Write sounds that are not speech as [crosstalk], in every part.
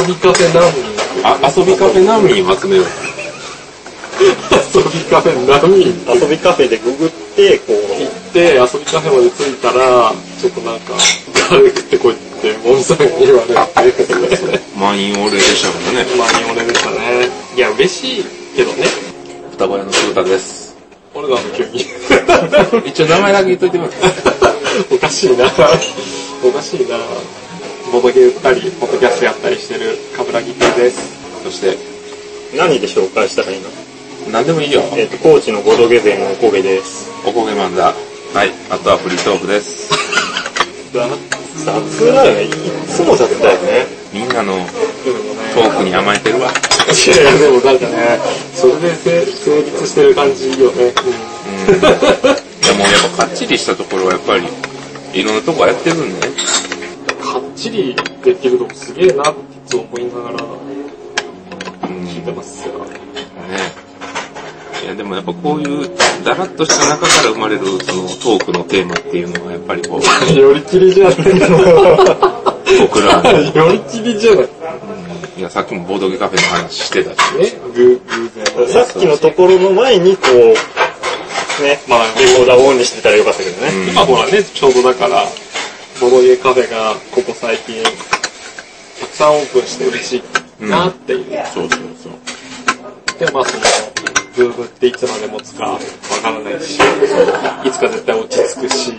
遊びカフェ難民。あ、遊びカフェ難民を集めよう。遊びカフェ難民。遊びカフェでググって、こ行って、遊びカフェまで着いたら、ちょっとなんか、ガレ食ってこいって、モンさんに言われて、満員御礼でしたからね。まあ、俺でしたね。いや、嬉しいけどね。双子屋の姿です。俺なんで急に。[laughs] 一応名前だけ言っといてもらって。おかしいな。おかしいな。ボドゲ売ったり、ポッドキャストやったりしてる、カブラギ亭です。そして、う、何で紹介したらいいの？何でもいいよ。えっ、と、高知のボドゲ勢のおこげです。おこげマンだ。はい。あとはフリートークです。雑だよね。いつも雑だよね。みんなのトークに甘えてるわ。いやいや、でもなんかね、それで成成立してる感じよね。うん。でもやっぱかっちりしたところはやっぱり、いろんなとこやってるんでね。かっちりできるとこすげえなっていつも思いながらうん。聞いてますよ。ねいやでもやっぱこういうだらっとした中から生まれるそのトークのテーマっていうのはやっぱりこう、[laughs] よりき [laughs] りじゃない。僕らの、よりきりじゃない。いやさっきもボードゲカフェの話してたし、ね、ぐ、偶然。さっきのところの前に、こう、ね、まあ、レコーダーをオンにしてたらよかったけどね。今ほらね、ちょうどだから、ボドゲカフェがここ最近、たくさんオープンして嬉しいなっていう。そうそうそう。で、まあその、ブームっていつまで持つかわからないし、いつか絶対落ち着くし、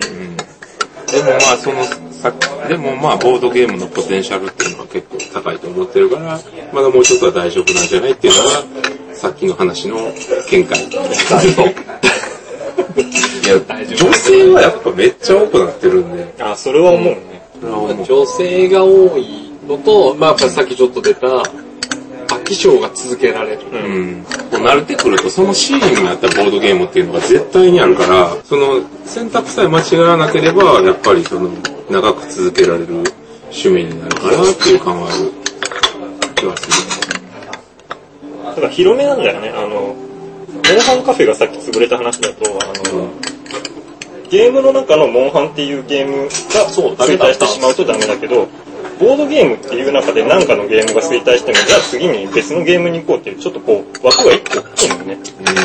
でもまあそのさでもまあボードゲームのポテンシャルっていうのは結構高いと思ってるから、まだもうちょっとは大丈夫なんじゃないっていうのが、さっきの話の見解。[laughs] いや、大丈夫女性はやっぱめっちゃ多くなってるんで、あ、それは思うね。女性が多いのと、まあやっぱりさっきちょっと出た、飽き性が続けられる。うん。こう慣れてくると、そのシーンになったボードゲームっていうのが絶対にあるから、その選択さえ間違わなければ、やっぱりその長く続けられる趣味になるかなっていう感はある気はする。だから広めなんだよね。あの、モンハンカフェがさっき潰れた話だと、あの、ゲームの中のモンハンっていうゲームが衰退してしまうとダメだけど、ボードゲームっていう中で何かのゲームが衰退しても、じゃあ次に別のゲームに行こうっていう、ちょっとこう、枠が一個大きいのよね。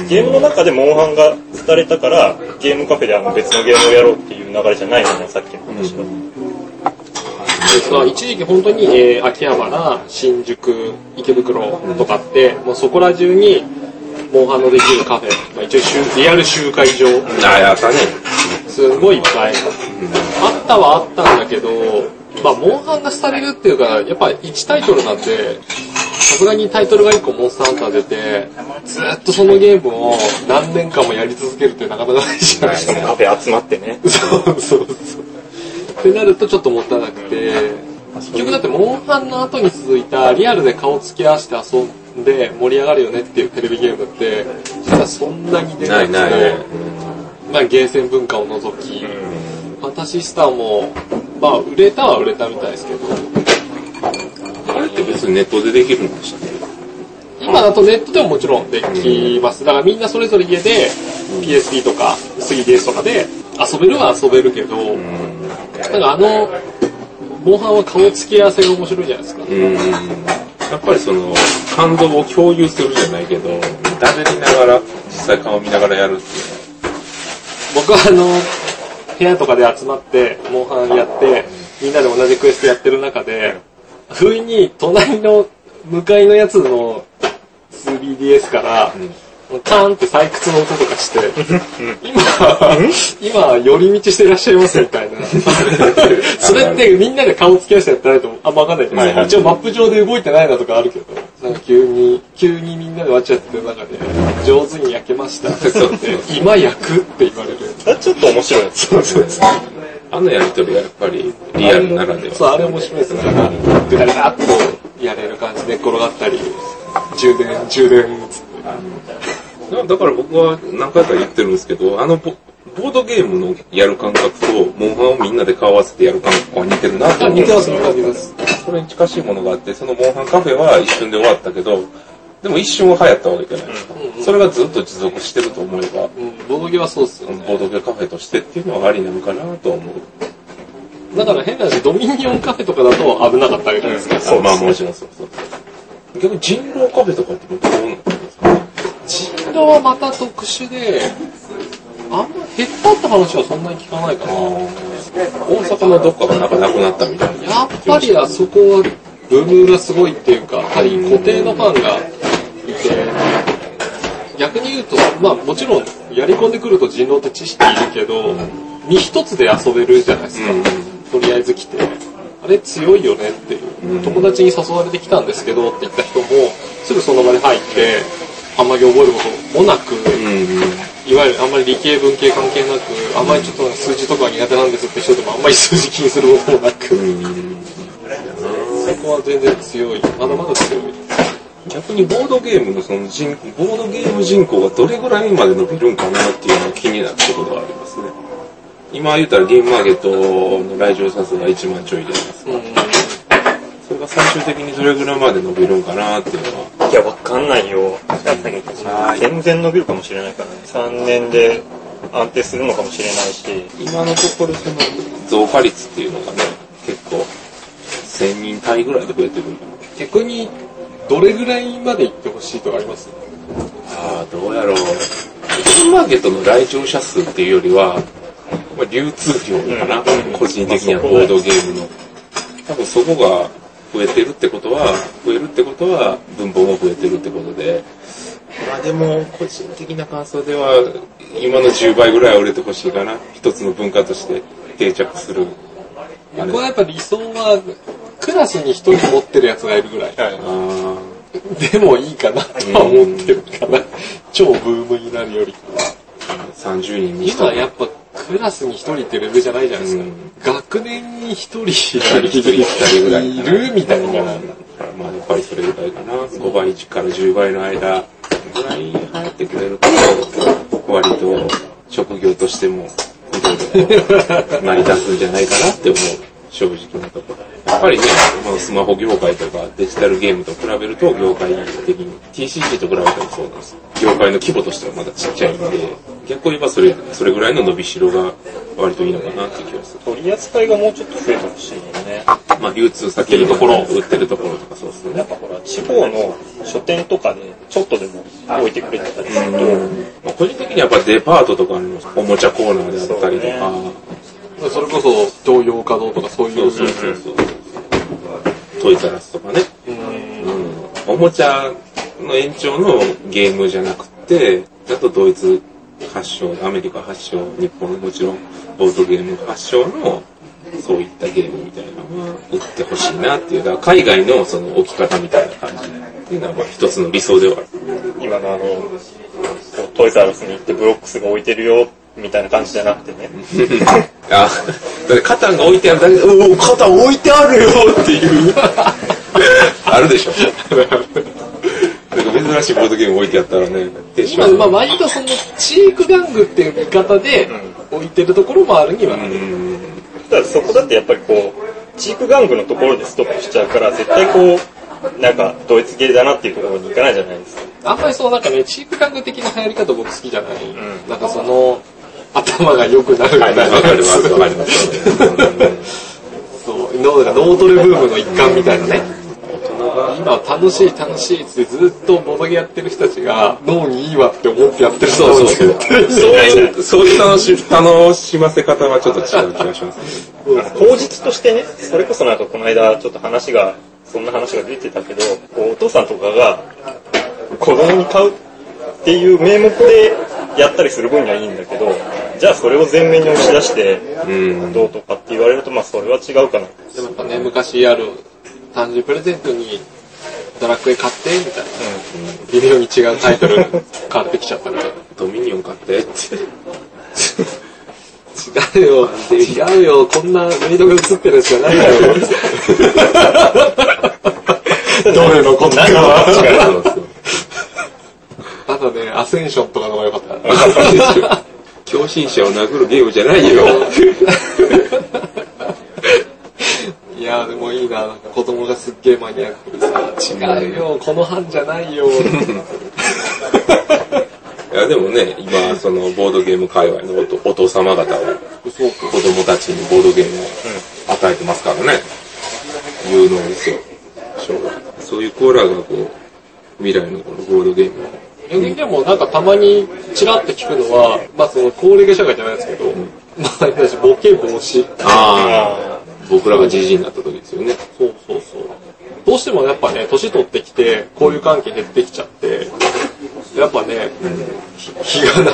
ゲームの中でモンハンが廃れたから、ゲームカフェであの別のゲームをやろうっていう流れじゃないのね、さっきの話は。ですが、一時期本当に、えー秋葉原、新宿、池袋とかって、もうそこら中に、モンハンのできるカフェ、まあ、一応集リアル集会場、ああ、やったね。すごいいっぱい。あったはあったんだけど、まあ、モンハンが廃れるっていうか、やっぱ1タイトルなんで、さすがにタイトルが1個モンスターハンター出て、ずっとそのゲームを何年間もやり続けるってなかなかないじゃないですか。カフェ集まってね。そうそうそう。ってなるとちょっともったいなくて、結局だってモンハンの後に続いたリアルで顔つき合わせて遊んで盛り上がるよねっていうテレビゲームって、ただそんなに出なくて、ないね。まあゲーセン文化を除き、ファンタシースターも、まあ売れたは売れたみたいですけど、あれって別にネットでできるんでしたね。今だとネットでももちろんできます。だからみんなそれぞれ家で PSP とか 3DS とかで遊べるは遊べるけど、なんかあの、モンハンは顔つき合わせが面白いじゃないですか。うん。やっぱりその、感動を共有するじゃないけど、誰りながら、実際顔見ながらやるっていう僕はあの、部屋とかで集まって、モンハンやって、みんなで同じクエストやってる中で、不意に隣の向かいのやつの 3DS から、カーンって採掘の音とかして、今、今、寄り道してらっしゃいますみたいな。[laughs] それってみんなで顔つき合わせてやってないとあんまわかんないけど、はいはい一応マップ上で動いてないなとかあるけど、なんか急に、急にみんなでわちゃってる中で、上手に焼けましたって言って、今焼くって言われる。それはちょっと面白い。そうそうそう。あのやりとりはやっぱりリアルならでは。そう、あれ面白いですね。なんか、ぐだぐだっとやれる感じで転がったり、充電、充電、つって。だから僕は何回か言ってるんですけど、あのボボードゲームのやる感覚と、モンハンをみんなで顔合わせてやる感覚は似てるなとあ、思うん似てます、よ似てます。それに近しいものがあって、そのモンハンカフェは一瞬で終わったけど、でも一瞬は流行ったわけじゃないですか。それがずっと持続してると思えば、うん、ボードゲはそうっすよね。ボードゲカフェとしてっていうのはありなのかなと思う。だから変な話、ドミニオンカフェとかだと危なかったわけじゃないですか。そうまあもちろんそうそう。逆に人狼カフェとかってどうなってるんですか？ね人狼はまた特殊で、あんま減ったって話はそんなに聞かないかな。大阪のどっかがなんかなくなったみたいな。やっぱりあそこはブームがすごいっていうか、やはり固定のファンがいて、逆に言うと、まあもちろんやり込んでくると人狼って知識いるけど、身一つで遊べるじゃないですか。とりあえず来て。あれ強いよねっていう。友達に誘われてきたんですけどって言った人も、すぐその場で入って、あんまり覚えることもなく、いわゆるあんまり理系文系関係なく、あんまりちょっと数字とかが苦手なんですって人でもあんまり数字気にすることもなく、そこは全然強い。まだまだ強い。逆にボードゲームのその人ボードゲーム人口がどれぐらいまで伸びるんかなっていうのが気になるところがありますね。今言ったらゲームマーケットの来場者数が1万ちょいであります。うん。それが最終的にどれぐらいまで伸びるんかなっていうのは。いや、わかんないよ。全然伸びるかもしれないからね。3年で安定するのかもしれないし。今のところその増加率っていうのがね、結構1000人単位ぐらいで増えてる。逆に、どれぐらいまで行ってほしいとかあります？ああ、どうやろう。ゲームマーケットの来場者数っていうよりは、まあ、流通量かな、うん個人的にはボードゲームの。多分そこが増えてるってことは、増えるってことは分母も増えてるってことで、まあでも個人的な感想では、今の10倍ぐらいは売れてほしいかな。一つの文化として定着する。僕はやっぱ理想は、クラスに一人持ってるやつがいるぐらい。あでもいいかなとは思ってるかな。超ブームになるより。ー30人に1人。今やっぱクラスに一人ってレベルじゃないじゃないですか。うん学年に一人一人二人ぐらいいるみたいな。まあやっぱりそれぐらいかな。5倍から10倍の間ぐらい流行ってくれると、割と職業としても成り立つんじゃないかなって思う。正直なところ。やっぱりね、まあスマホ業界とかデジタルゲームと比べると業界的に TCG と比べてもそうなんです。業界の規模としてはまだちっちゃいんで、逆を言えばそれ、それぐらいの伸びしろが割といいのかなって気がする。取り扱いがもうちょっと増えてほしいよね。まあ流通先のところ、売ってるところとかそうですねやっ。ぱほら、地方の書店とかでちょっとでも置いてくれてたりすると、まあ、個人的にはやっぱデパートとかのおもちゃコーナーであったりとか、それこそ、東洋華堂とかそういう。そうそうそうそう。トイザラスとかね。うんうん。おもちゃの延長のゲームじゃなくて、だとドイツ発祥、アメリカ発祥、日本のもちろんボードゲーム発祥のそういったゲームみたいなのは売ってほしいなっていう、だから海外のその置き方みたいな感じっていうのはまあ一つの理想ではある。今のあの、トイザらスに行ってブロックスが置いてるよ、みたいな感じじゃなくてね。[laughs] あ、だってカタンが置いてあるだけで、おお、カタン置いてあるよっていう。[laughs] あるでしょ。なんか珍しいボードゲーム置いてあったらね、テンション今、まあ割とその、チーク玩具っていう見方で置いてるところもあるにはある。うんただそこだってやっぱりこう、チーク玩具のところでストップしちゃうから、絶対こう、なんか、ドイツ系だなっていうところに行かないじゃないですか。あんまりそのなんかね、チーク玩具的な流行り方僕好きじゃない。んなんかその、頭が良くなるみたいなわかります、わかります。そう、脳が脳トレブームの一環みたいなね。今楽しい楽しいってずっとボドゲやってる人たちが脳にいいわって思ってやってる人そうそうそうそういう楽し楽しませ方はちょっと違う気がしますね。口実としてね、それこそなんかこの間ちょっと話が、そんな話が出てたけど、お父さんとかが子供に買うっていう名目でやったりする分にはいいんだけど、じゃあそれを前面に押し出してうん。どうとかって言われると、まあそれは違うかな。でもやっぱね、昔ある誕生日プレゼントにドラクエ買ってみたいな。微妙に違うタイトル買ってきちゃったみたいな。ドミニオン買ってって。違うよ、違うよ、こんなメイドが映ってるやつじゃないよ。[laughs] どれのこんなのあとね、アセンションとかの方が良かった。[laughs] 狂信者を殴るゲームじゃないよ。[laughs] いやでもいいな、なんか子供がすっげえマニアックでさ、違うよ、この班じゃないよ。[laughs] いや、でもね、今、その、ボードゲーム界隈のお父お父様方は、そうか。子供たちにボードゲームを与えてますからね。有能ですよ。そういうコーラがこう、未来のこのボードゲームをえでもなんかたまにチラって聞くのは、まあその高齢化社会じゃないですけど、まあ私ボケ防止。ああ、僕らがじじいになった時ですよね。そうそうそう。どうしてもやっぱね、年取ってきて、交友関係減ってきちゃって、やっぱね、ひ日がな、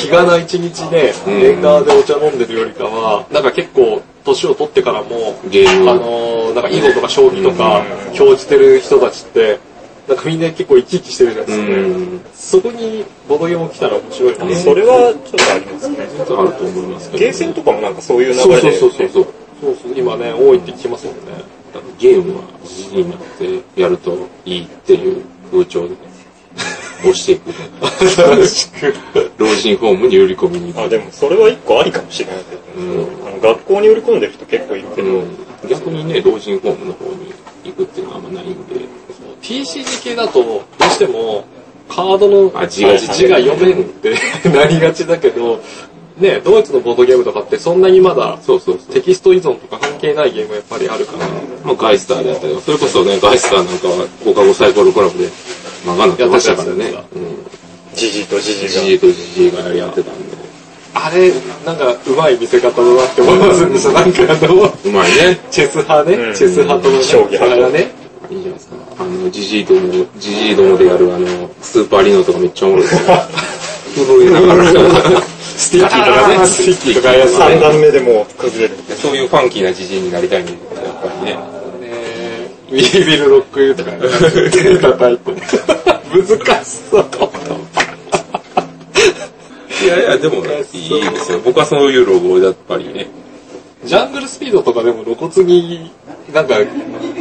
日がな一日ね、うんレンガーでお茶飲んでるよりかは、なんか結構、年を取ってからも、あのーなんか囲碁とか将棋とか、興じてる人たちって、なんかみんな結構生き生きしてるじゃないですか、うん。そこにボドゲも来たら面白いかな。それはちょっとありますね。あると思いますけど。ゲーセンとかもなんかそういう流そうれで。そうそうそう。そうそう、今ね、多いって聞きますもんね。ゲームはじじいになってやるといいっていう風潮で押していく。老人ホームに売り込みに行あ、く。でもそれは一個ありかもしれないけど、うんあの学校に売り込んでる人結構いるけど、うん逆にね、老人ホームの方に行くっていうのはあんまないんで。TCG 系だと、どうしても、カードのあ字が字が読めんって [laughs] なりがちだけど、ね、ドイツのボードゲームとかってそんなにまだそうそう。テキスト依存とか関係ないゲームがやっぱりあるから、まあ、ガイスターであったり、それこそね、ガイスターなんかは放課後サイコロクラブで漫画になってましたからねやって。うん。じじいとじじじいじいとじじいがやってたんで。あれ、なんか、うまい見せ方だなって思いますんでしょなんかあの、うまいね。チェス派ね、うんチェス派とのね、将棋派とがね、いいじゃないですか？あの、じじいども、じじいどもでやるあの、スーパーリノとかめっちゃおもろいですよ。震えながら。スティッキーとかね、スティッキーとかやつ3ね。段目でもう崩れる。そういうファンキーなじじいになりたいんで、やっぱりね。ねウィービルロックユーとかね、手叩いて。難しそう。いやいや、でもね、いいですよ。僕はそういうロゴをやっぱりね。ジャングルスピードとかでも露骨に、なんか、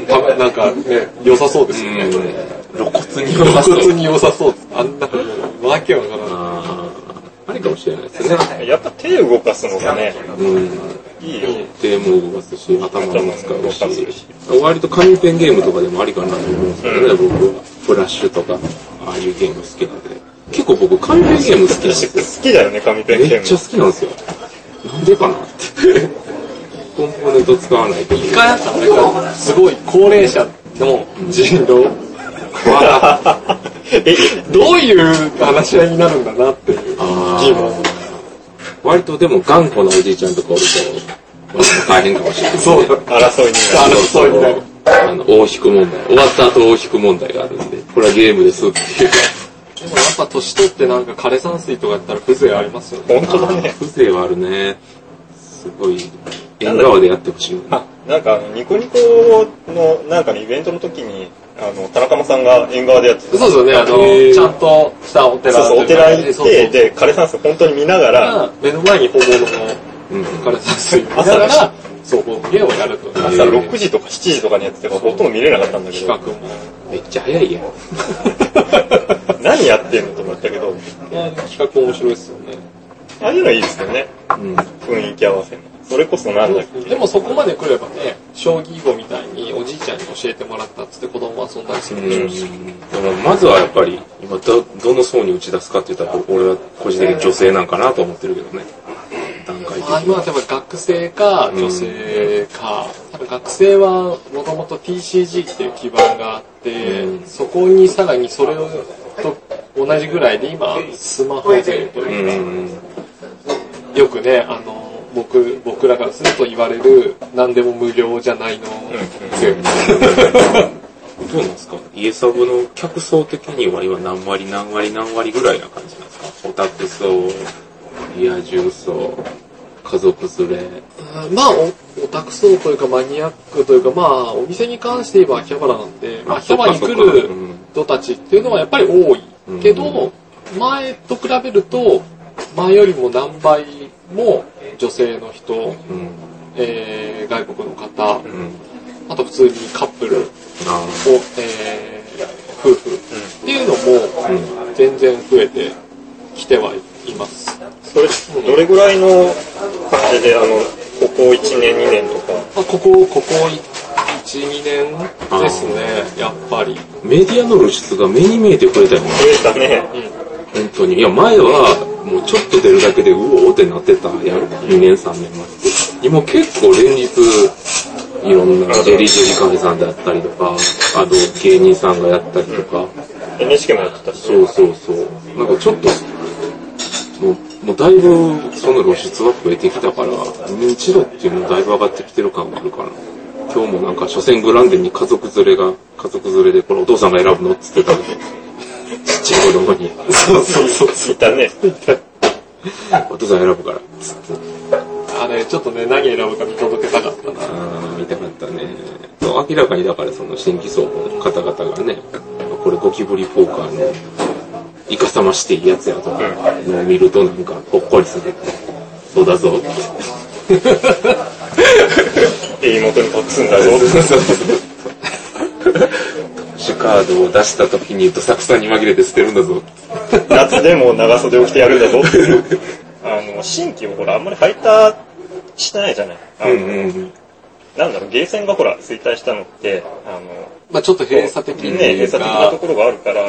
たなんかね、良さそうですよね。露骨に露骨に良さそうです。あんなの、わけわからない。ありかもしれないですね。やっぱ手動かすのがね、うん。いいよ。手も動かすし、頭も使う動かすしし。割と紙ペンゲームとかでもありかなと思うんですけどね、僕は。フラッシュとか、ああいうゲーム好きなんで。結構僕、紙ペンゲーム好きなんですよ。好きだよね、紙ペンゲーム。めっちゃ好きなんですよ。なんでかなって。コンポーネント使わないとい一回あったのね、すごい高齢者の人狼は、[laughs] え、どういう話し合いになるんだなっていう疑問。割とでも頑固なおじいちゃんとかおると、割と大変かもしれないね。そう、争いになる。争いになる。あの、大引く問題。終わった後大引く問題があるんで、これはゲームですっていう。でもやっぱ年取ってなんか枯山水とかやったら風情ありますよね。本当だね。風情はあるね。すごい、縁側でやってほしい。あ、なんかあの、ニコニコのなんかのイベントの時に、あの、田中間さんが縁側でやってた。そうですよね、あの、ちゃんとしたお寺そうそう、お寺行って、そうそうで、枯山水本当に見ながら、目の前に本物のうん。枯山水見ながら、そう、ボゲをやると朝6時とか7時とかにやってたからほとんど見れなかったんだけど、企画も。めっちゃ早いやん。[laughs] 何やってんのと思ったけど、企画面白いですよね。ああいうのいいですよね。うん。雰囲気合わせの。それこそなんだっけ？でもそこまで来ればね、将棋囲碁みたいにおじいちゃんに教えてもらったっつって子供は遊んだりするでしょうし。だからまずはやっぱり、今ど、どの層に打ち出すかって言ったら、俺は個人的に女性なんかなと思ってるけどね。段階的あには。まあでも学生か女性か、学生はもともと TCG っていう基盤があって、うんそこにさらにそれと同じぐらいで今スマホ勢とういうか、ん。よくね、あの、僕、僕らからすると言われる何でも無料じゃないの。勢。どうなんですか？家サブの客層的には今何割何割何割ぐらいな感じなんですか？オタク層、リア充層、家族連れ。うんまあお、オタク層というかマニアックというか、まあ、お店に関して言えば秋葉原なんで、まあ、秋葉原に来る人たちっていうのはやっぱり多い。けど、うん前と比べると、前よりも何倍も女性の人、うん。えー外国の方、うん。あと普通にカップルを、あえー夫婦っていうのも全然増えてきてはいます。それ、どれぐらいの感じで、あの、ここ1年、2年とか、まあ、ここ、ここ1、2年ですね、やっぱり。あ。メディアの露出が目に見えてくれたよね。増えたね。本当に。いや、前は、もうちょっと出るだけで、うおーってなってたやん。2年、3年前。今結構連日、いろんなデリデリカフェさんであったりとか、あと芸人さんがやったりとか、NHK もやってたし。そうそうそう。なんかちょっと、もう、もうだいぶその露出が増えてきたから、認知度っていうのもだいぶ上がってきてる感があるかな。今日もなんか、所詮グランデに家族連れが、家族連れで、これお父さんが選ぶのって言ってたんで、ちっちゃい子供に、そうそうそうそう、いたね。お父さん選ぶから、つって。あれ、ちょっとね、何選ぶか見届けたかったな。あー見たかったね。明らかにだからその新規層の方々がね、これゴキブリポーカーのイカサマしていいやつやとかのを見るとなんかほっこりする。そうだぞって。え、妹に隠すんだぞ。[laughs] 主カードを出した時にどさくさに紛れて捨てるんだぞ。夏でも長袖を着てやるんだぞって。[laughs] あの、新規をほら、あんまり配達してないじゃない。あのうんうん。なんだろう、ゲーセンがほら、衰退したのって、あの、まあちょっと閉鎖的にね、閉鎖的なところがあるから、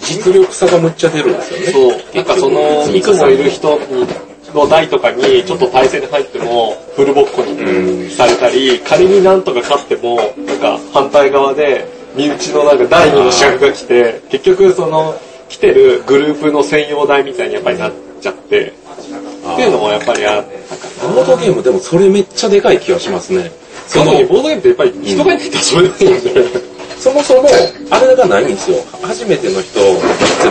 実力差がむっちゃ出るんですよね。そう、なんかその、いつもいる人に、の台とかに、ちょっと対戦に入っても、フルボッコにされたり、仮になんとか勝っても、なんか反対側で、身内のなんか第二の主役が来て、結局その、来てるグループの専用台みたいにやっぱりなっちゃって、っていうのもやっぱりあったかな。ボードゲームでもそれめっちゃでかい気がしますね。そのボードゲームってやっぱり人がいないと遊べないんで、そもそも、あれがないんですよ。初めての人、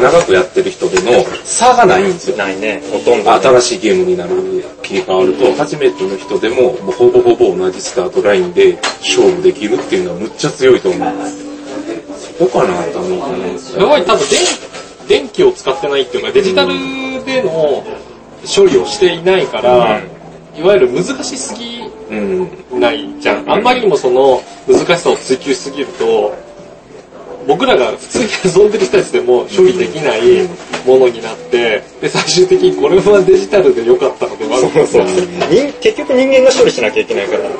長くやってる人での差がないんですよ。ないね、ほとんど。新しいゲームになる切り替わると、初めての人でも、もうほぼほぼ同じスタートラインで勝負できるっていうのはむっちゃ強いと思う。そこかな、多分。やっぱり多分電電気を使ってないっていうか、デジタルでの処理をしていないから、いわゆる難しすぎうん。ないじゃん。あんまりにもその難しさを追求しすぎると、僕らが普通に遊んでる人たちでも処理できないものになって、で、最終的にこれはデジタルで良かったのではそうそう。人結局人間が処理しなきゃいけないから。っ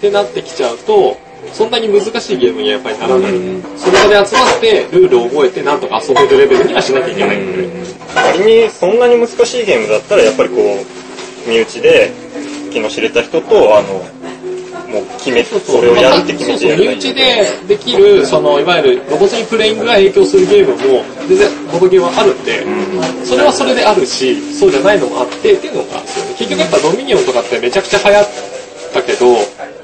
てなってきちゃうと、そんなに難しいゲームにはやっぱりならない。うんその場で集まって、ルールを覚えて、なんとか遊べるレベルにはしなきゃいけないんで。仮にそんなに難しいゲームだったら、やっぱりこう、身内で気の知れた人と、あの、もう決め、それをやるって決めてやそうそう、身。内でできる、その、いわゆるロボツインプレイングが影響するゲームも、全然、ボドゲーはあるんで、それはそれであるし、そうじゃないのもあって、っていうのが、結局やっぱドミニオンとかってめちゃくちゃ流行ったけど、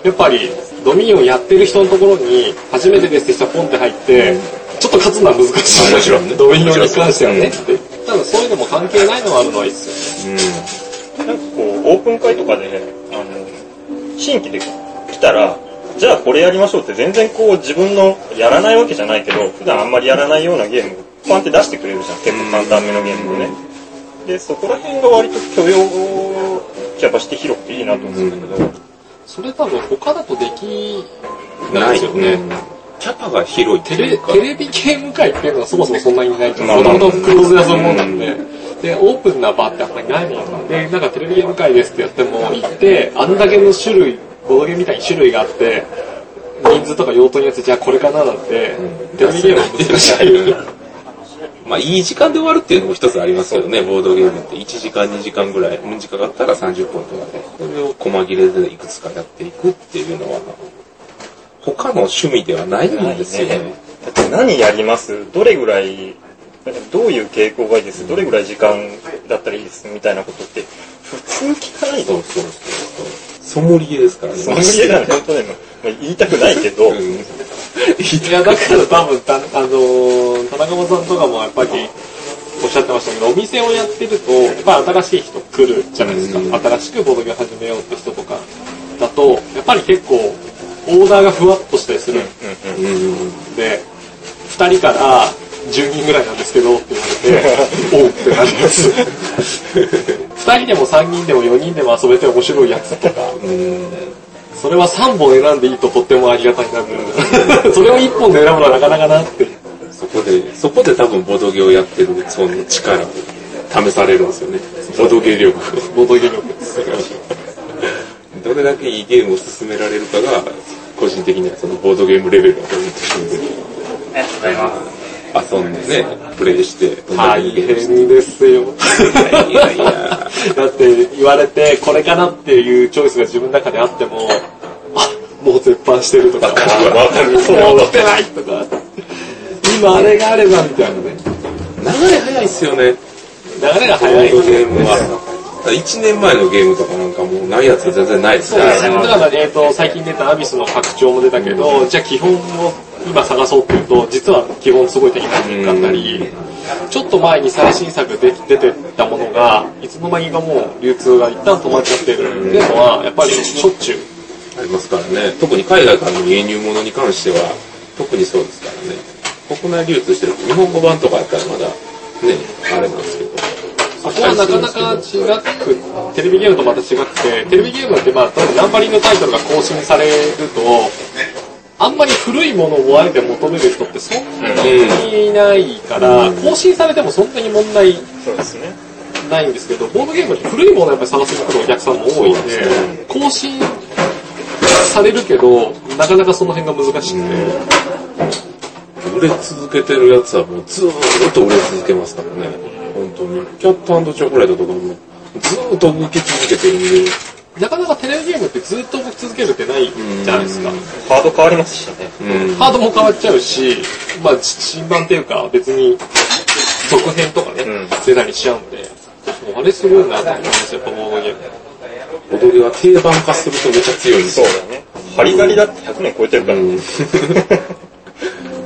やっぱり、ドミニオンやってる人のところに、初めてですって人がポンって入って、ちょっと勝つのは難しい。もちろんねドミニオンに関してはね、って。ただそういうのも関係ないのはあるのはいいっすよね。なんかこう、オープン会とかで、あの、新規で来たら、じゃあこれやりましょうって全然こう自分のやらないわけじゃないけど、普段あんまりやらないようなゲームをパンって出してくれるじゃん。結構簡単めのゲームをね。で、そこら辺が割と許容キャパして広くていいなと思うんだけど、それ多分他だとできなないですよね。ね。キャパが広いテレ。テレビゲーム界っていうのはそもそもそんなにないとまあもともとクローズで遊ぶもんなんで、で、オープンな場ってあんまりないもんで、なんかテレビゲーム界ですってやっても、行って、あんだけの種類、ボードゲームみたいに種類があって、人数とか用途によって、じゃあこれかななんて、テレビゲームは難しい。まあ、いい時間で終わるっていうのも一つありますけどね、ボードゲームって。1時間、2時間ぐらい、短かったら30分とかで、それを細切れでいくつかやっていくっていうのは、他の趣味ではないんですよね。だって何やります？どれぐらい、どういう傾向がいいです？どれぐらい時間だったらいいです？みたいなことって、普通聞かないとそう。そうそう。ソムリエですからね。その家なんて本当ね、まあ言いたくないけど、うんいや、だから多分、たあのー田中さんとかもやっぱり、おっしゃってましたけど、お店をやってると、やっぱ新しい人来るじゃないですか。うん。新しくボードゲーム始めようって人とかだと、やっぱり結構、オーダーがふわっとしたりする。で、2人から10人ぐらいなん。ですけどって言われて、おうってなります。2人でも3人でも4人でも遊べて面白いやつとか、うんそれは3本選んでいいととってもありがたいなって。それを1本で選ぶのはなかなかなって。そこで、そこで多分ボドゲをやってるその力、試されるんですよね。ボドゲ力。ボードゲームです。どれだけいいゲームを進められるかが、個人的にはそのボードゲームレベルだと思ってるんで。ありがとうございます。遊んでね、プレイして、大変ですよ。いやいや、だって言われて、これかなっていうチョイスが自分の中であっても、もう絶版してるとか、わかる。そうもう売ってないとか、今あれがあればみたいなね。流れ早いっすよね。流れが早いゲームは。1年前のゲームとかなんかもうないやつ全然ないですね。そうですね。だから、えっ、と、最近出たアビスの拡張も出たけど、じゃあ基本を今探そうっていうと、実は基本すごい手に入ってなかったり、ちょっと前に最新作で出てたものが、いつの間にかもう流通が一旦止まっちゃってるっていうのは、やっぱりしょっちゅう。ありますからね。特に海外からの輸入物に関しては、特にそうですからね。国内流通してる日本語版とかやったらまだ、ね、あれなんですけど。そこはなかなか違く、テレビゲームとまた違くて、テレビゲームってまあ、ナンバリングタイトルが更新されると、あんまり古いものをあえて求める人ってそんなにいないから、更新されてもそんなに問題。ないんですけど、ボードゲームって古いものをやっぱり探しに来るお客さんも多いんで、更新されるけど、なかなかその辺が難しくて、売れ続けてるやつはもうずーっと売れ続けますからね。本当に。キャットチョコレートとかもずーっと動き続けてるんで。なかなかテレビゲームってずっと動き続けるってないじゃないですか。ハード変わりますしね。うん。ハードも変わっちゃうし、まあ新版っていうか別に続編とかね、うん出たりしちゃうんで、もうあれすごいなと思いますよ、やっぱボードゲーム。踊りは定番化するとめっちゃ強いんですよ。そうだね。ハリガリだって100年超えてるから。うん [laughs]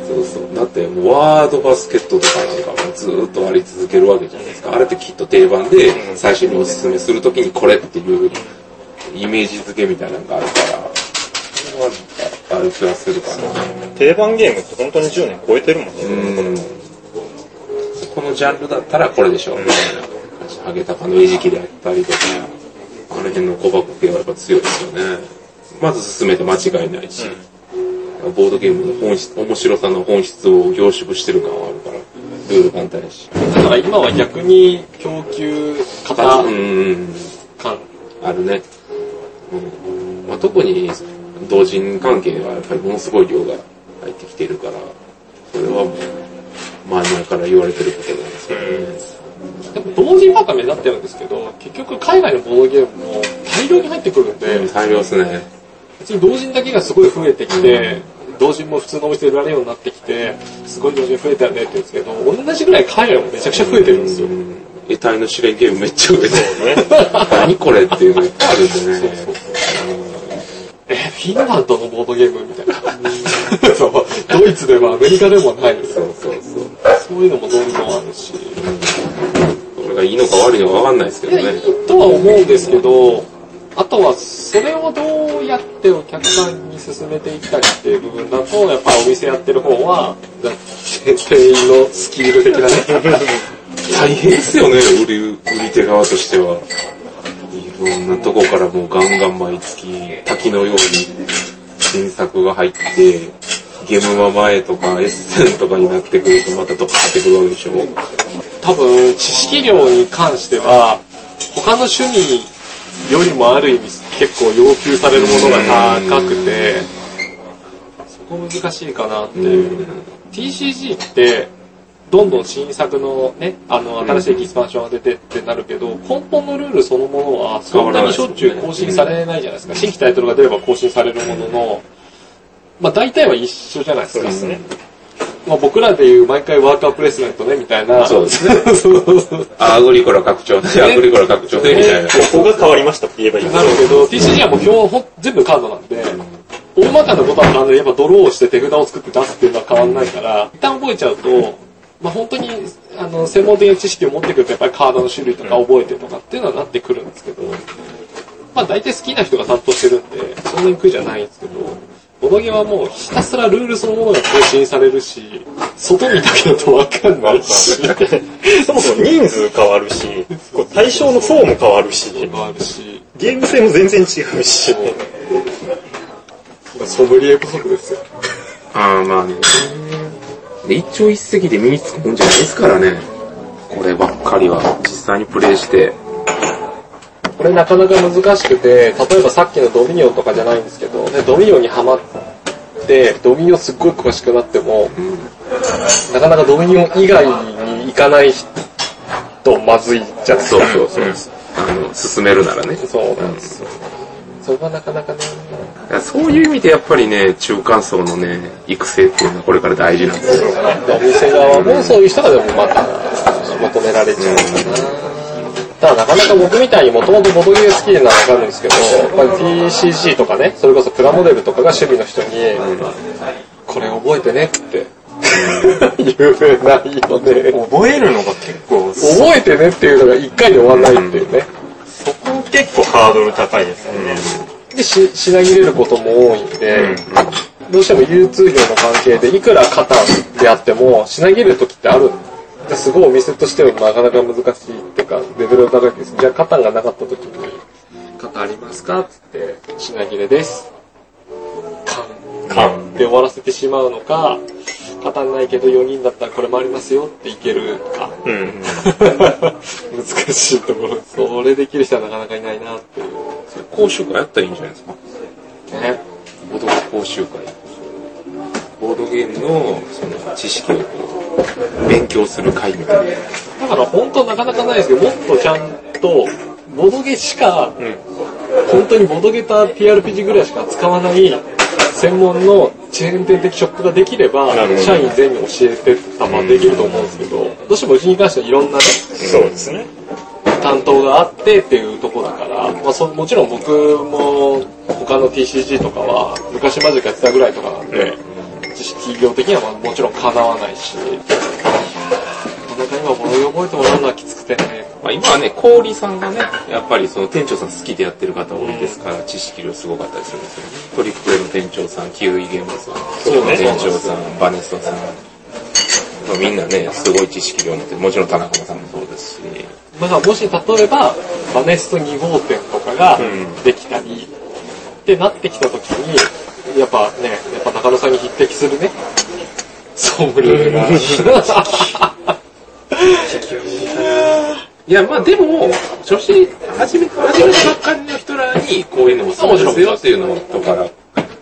そうそう。だってもうワードバスケットとかなんかもずーっとあり続けるわけじゃないですか。あれってきっと定番でうん最初におすすめするときにこれっていうイメージ付けみたいなのがあるから、ある気がするかな。定番ゲームって本当に10年超えてるもんね。うん。このジャンルだったらこれでしょ、みたいな感じ。ハゲタカの餌食であったりとか、あの辺の小箱系はやっぱ強いですよね。まず進めて間違いないし、ボードゲームの本質、面白さの本質を凝縮してる感はあるから、ルール簡単やし。だから今は逆に供給型うんうん感。あるね。うんまあ、特に同人関係はやっぱりものすごい量が入ってきてるから、それはもう前々から言われてることなんですけどね。でも同人ばっか目立ってるんですけど、結局海外のボードゲームも大量に入ってくるんで、大量ですね。別に同人だけがすごい増えてきて、同人も普通のお店で売られるようになってきて、すごい同人増えたよねって言うんですけど、同じぐらい海外もめちゃくちゃ増えてるんですよ。うん得体の試練ゲームめっちゃ増えて。何これっていうのがいっぱいあるんでね。え、フィンランドのボードゲームみたいな。[laughs] そうドイツでもアメリカでもないですそうよ。そうそう。そういうのもどんどんあるし。それがいいのか悪いのかわかんないですけどねい。いとは思うんですけど、あとはそれをどうやってお客さんに進めていったりっていう部分だと、やっぱお店やってる方は、だ店員のスキル的なね。[laughs] 大変ですよね、売り、売り手側としては。いろんなとこからもうガンガン毎月滝のように新作が入って、ゲームマ前とかエッセンとかになってくるとまたドカーってくるわけでしょ？多分、知識量に関しては、他の趣味よりもある意味結構要求されるものが高くて、そこ難しいかなっていう。TCG って、どんどん新作のね、あの、新しいエキスパンションが出てってなるけど、根本のルールそのものは、そんなにしょっちゅう更新されないじゃないですか。新規タイトルが出れば更新されるものの、まあ大体は一緒じゃないですか。そうですね。まあ僕らでいう毎回ワーカープレイスメントね、みたいな。そうですね。アグリコラ拡張で、アグリコラ拡張で、みたいな。ここが変わりましたって言えばいいんですなるけど、TCG はもう基本ほん全部カードなんで、大まかなことは変わんない。やっぱドローをして手札を作って出すっていうのは変わんないから、一旦覚えちゃうと、まあ本当に、あの、専門的な知識を持ってくると、やっぱりカードの種類とか覚えてとかっていうのはなってくるんですけど、まあ大体好きな人が担当してるんで、そんなに苦じゃないんですけど、ボドゲはもうひたすらルールそのものが更新されるし、外見だけだとわかんないし、[laughs] そもそも人数変わるし、こう対象の層も変わるし、変わるし、ゲーム性も全然違うし、ソムリエ不足ですよ。ああ、まあね。で一朝一夕で身につくもんじゃないですからね。こればっかりは。実際にプレイして。これなかなか難しくて、例えばさっきのドミニオンとかじゃないんですけど、ね、ドミニオンにハマって、ドミニオンすっごい詳しくなっても、なかなかドミニオン以外に行かないとまずいじゃないですそうか。そうそう。あの、進めるならね。そうなんですよ。そこがなかなかね、そういう意味でやっぱりね、中間層のね、育成っていうのはこれから大事なんですよ。お店側もそういう人がでもまた求められちゃうかな。ただなかなか僕みたいにもともとボドゲー好きなのはわかるんですけど、やっぱり TCG とかね、それこそプラモデルとかが趣味の人に、これ覚えてねって [laughs] 言えないよね。覚えるのが結構、覚えてねっていうのが一回で終わらないっていうね。そこ結構ハードル高いですよね。で、し、品切れることも多いんで、どうしても流通量の関係で、いくら型であっても、品切れる時ってある。ですごいお店としてはなかなか難しいっていうか、レベルが高いです。じゃあ、型がなかった時に、型ありますかつって、品切れです。缶。缶で終わらせてしまうのか、型ないけど4人だったらこれもありますよっていけるか。うん。[laughs] 難しいところ。それできる人はなかなかいないなっていう。講習会やったらいいんじゃないですか？ね。ボードゲーム講習会。ボードゲームのその知識をこう勉強する会みたいな。だから本当なかなかないですけど、もっとちゃんと、ボドゲしか、本当にボドゲと TRPG ぐらいしか使わない専門のチェーン店的ショップができれば社員全員に教えてたまできると思うんですけど、どうしてもうちに関してはいろんなね、そうですね。担当があってっていうところだから、まあ、そもちろん僕も他の TCG とかは昔マジックやってたぐらいとかなんで、知識業的にはまあもちろん叶わないし、なかなか今これ覚えてもらうのはきつくてね、まあ、今はね、氷さんがね、やっぱりその店長さん好きでやってる方多いですから、知識量すごかったりするんですよね。トリプレイの店長さん、キウイゲームさん、そうね店長さん、バネストさん。まあみんなね、すごい知識量持って。もちろん田中さんもそうですし。だからもし例えばバネスト2号店とかができたり、ってなってきた時に、やっぱね、やっぱ中野さんに匹敵するね、ソムリエが。いや、まあでも、初心、始め、始めたばっかりの人らに、こういうのもそうですよっていうのとから、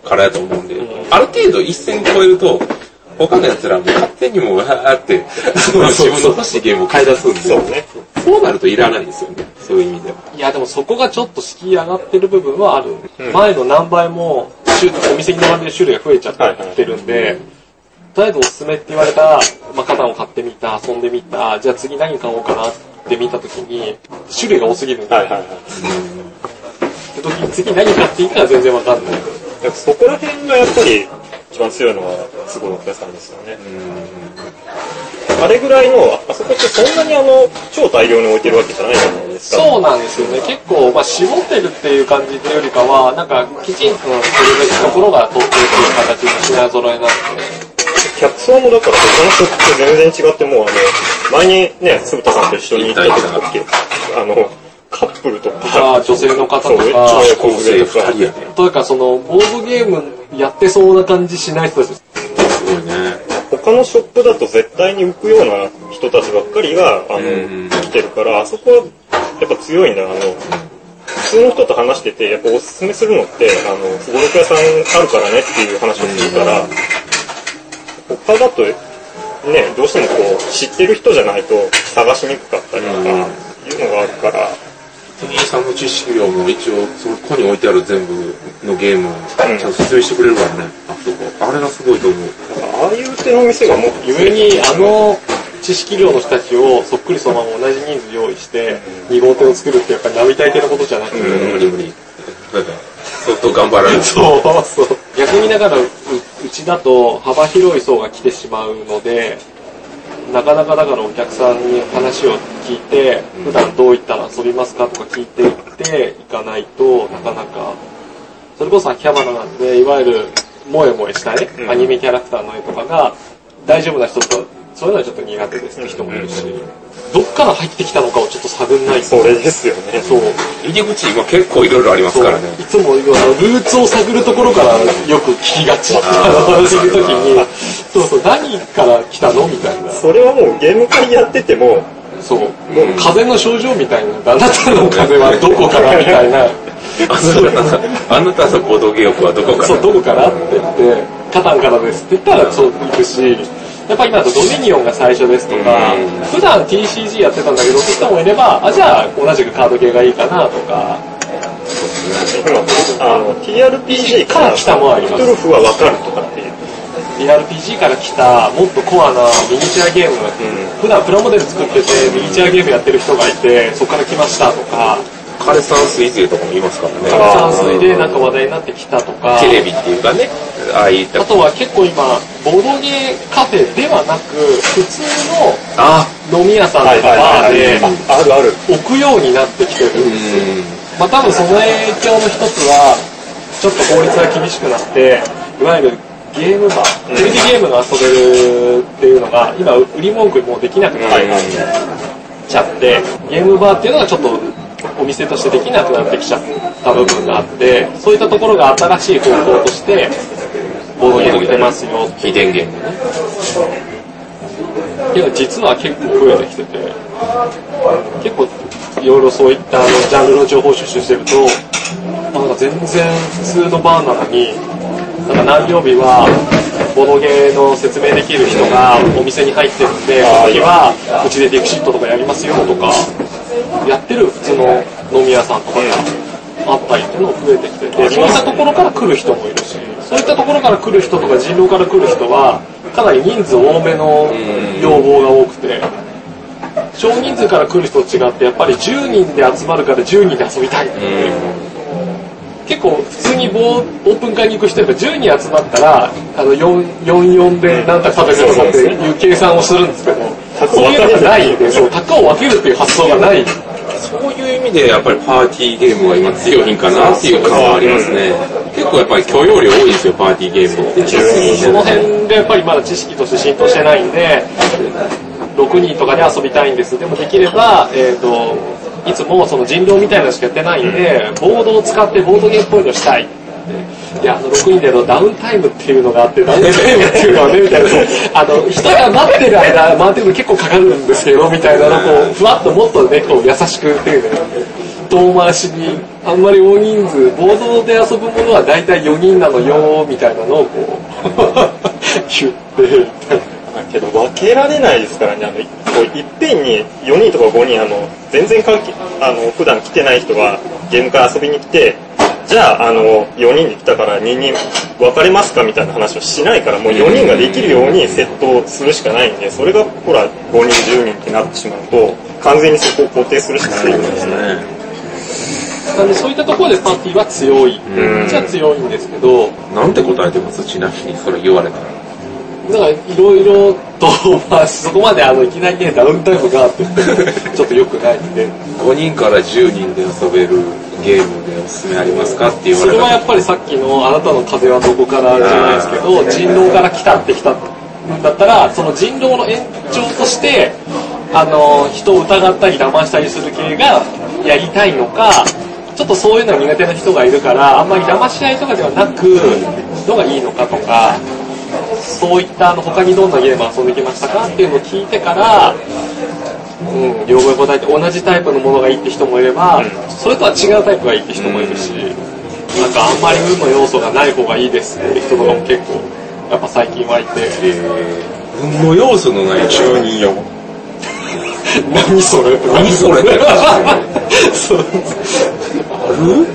からやと思うんで、ある程度一線超えると、他の奴らも勝手にもわーって、その自分の欲しいゲームを買い出すんで、そうね。そうなるといらないですよね。そういう意味では。いやでもそこがちょっと敷き上がってる部分はある。前の何倍も種お店に並んでる種類が増えちゃってるんで、とりあえずおすすめって言われた、まあ、カタンを買ってみた、遊んでみた、じゃあ次何買おうかなって見た時に、種類が多すぎるんで、はいはいはい。次何買っていいかは全然わかんない。だそこら辺がやっぱり一番強いのはすごろく屋さんですよね。あれぐらいの、あそこってそんなにあの、超大量に置いてるわけじゃないじゃないですか。そうなんですよね。結構、まあ、絞ってるっていう感じっていうよりかは、なんか、きちんとするべきところが取ってるっていう形の品揃えなんで。客層もだから他のショップと全然違ってもうあの、前にね、鈴田さんと一緒に行った時だっけ？あの、カップルとか、女性の方とそう、か、超高構成齢とか二、人やね。というかその、ボードゲームやってそうな感じしない人たち。すごいね。他のショップだと絶対に浮くような人たちばっかりが、あの、うん来てるから、あそこはやっぱ強いんだ。あの、普通の人と話してて、やっぱおすすめするのって、あの、すごろく屋さんあるからねっていう話を聞いたら、他だと、ね、どうしてもこう、知ってる人じゃないと探しにくかったりとか、いうのがあるから、店員さんの知識量も一応、そこに置いてある全部のゲームをちゃんと説明してくれるからね、あそこ。あれがすごいと思う。ああいう手の店がもう、ゆえに、あの、知識量の人たちをそっくりそのまま同じ人数用意して、2号店を作るってやっぱり並大抵のことじゃなくて、無理無理。相当頑張られる。そうそう。逆にだからう、うちだと幅広い層が来てしまうので、なかなかだからお客さんに話を聞いて、普段どういったら遊びますかとか聞いていっていかないとなかなか、それこそ秋葉原なんで、いわゆる萌え萌えしたね、アニメキャラクターの絵とかが大丈夫な人と、そういうのはちょっと苦手ですって人もいるし、どっから入ってきたのかをちょっと探んないと。それですよね。そう。入り口今結構いろいろありますからね。いつもあのルーツを探るところからよく聞きがち。あの、知るときに、そうそう、何から来たの？みたいな。それはもうゲーム会やってても、そう。もう風邪の症状みたいな。あなたの風邪はどこからみたいな。[laughs] あなた、のボドゲ欲はどこから？そう、どこから？って言って、カタンからですって言ったらそう行くし、やっぱり今だとドミニオンが最初ですとかうん、普段 TCG やってたんだけどって人もいれば、あ、じゃあ同じくカード系がいいかなとか、ですね。今、あの、TRPG から来たもあります。クトゥルフはわかるとかっていう。TRPG から来たもっとコアなミニチュアゲーム、普段プラモデル作っててミニチュアゲームやってる人がいてそこから来ましたとか枯山水勢とかもいますからね。炭水でなんか話題になってきたとかテレビっていうかね、ああいったあ。とは結構今ボードゲーカフェではなく普通あ、の飲み屋さんとかバーでああるある。置くようになってきてるうん。まあ多分その影響の一つは、ちょっと法律が厳しくなって、いわゆるゲームバー、テレビゲームが遊べるっていうのが、今売り文句にもうできなくなっちゃって、ゲームバーっていうのがちょっとお店としてできなくなってきちゃった部分があって、そういったところが新しい方法として、ボードゲーム出ますよ非電源でね。けど実は結構増えてきてて、結構いろいろそういったあのジャンルの情報収集してると、あなんか全然普通のバーなのに、なんか何曜日はボドゲーの説明できる人がお店に入ってるんで、この日はうちでディクシットとかやりますよとか、やってる普通の飲み屋さんとかがあったりっていうのも増えてきてて、そういったところから来る人もいるし、そういったところから来る人とか人狼から来る人は、かなり人数多めの要望が多くて、少人数から来る人と違って、やっぱり10人で集まるから10人で遊びたいっていう。結構普通にボーオープン会に行く人やっぱ10人集まったら、あの4、44で何択食べるとかっていう計算をするんですけど、そういうのがないんで、そう、タカを分けるっていう発想がない。そういう意味でやっぱりパーティーゲームが今強いんかなっていう感はありますね。結構やっぱり許容量多いですよ、パーティーゲームって。その辺がやっぱりまだ知識として浸透してないんで、6人とかで遊びたいんです。でもできれば、えっ、と、いつもその人狼みたいなのしかやってないんで、ボードを使ってボードゲームっぽいのしたい。いや、あの、6人でのダウンタイムっていうのがあって、ダウンタイムっていうのはね、みたいな、あの、人が待ってる間、回ってるの結構かかるんですけど、みたいなのこう、ふわっともっとね、こう、優しくっていうね、遠回しに、あんまり大人数、ボードで遊ぶものは大体4人なのよ、みたいなのをこう、[laughs] 言って、みたいな。けど分けられないですからね、あの、こういっぺんに4人とか5人、あの、全然関係、あの、普段来てない人がゲームから遊びに来て、じゃあ、あの、4人で来たから2人分かれますかみたいな話をしないから、もう4人ができるようにセットするしかないんで、それがほら、5人、10人ってなってしまうと、完全にそこを固定するしかないんですね。なんでそういったところでパーティーは強い。じゃあ強いんですけど、なんて答えてます？ちなみにそれ言われたら。だからいろいろと、まあそこまであのいきなりね、ダウンタイムがあってちょっと良くないんで、5人から10人で遊べるゲームでおすすめありますかって言われ。それはやっぱりさっきのあなたの風はどこからじゃないですけど、人狼から来たってきたんだったら、その人狼の延長として、あの、人を疑ったり騙したりする系がやりたいのか、ちょっとそういうの苦手な人がいるから、あんまり騙し合いとかではなく、のがいいのかとか、そういったあの他にどんなゲーム遊んできましたかっていうのを聞いてから、うん、両方答えて同じタイプのものがいいって人もいれば、それとは違うタイプがいいって人もいるし、なんかあんまり運の要素がない方がいいですって人とかも結構、やっぱ最近はいて、えー、運の要素のない10人用。[laughs] 何それ。何それって。[laughs] そう。ある？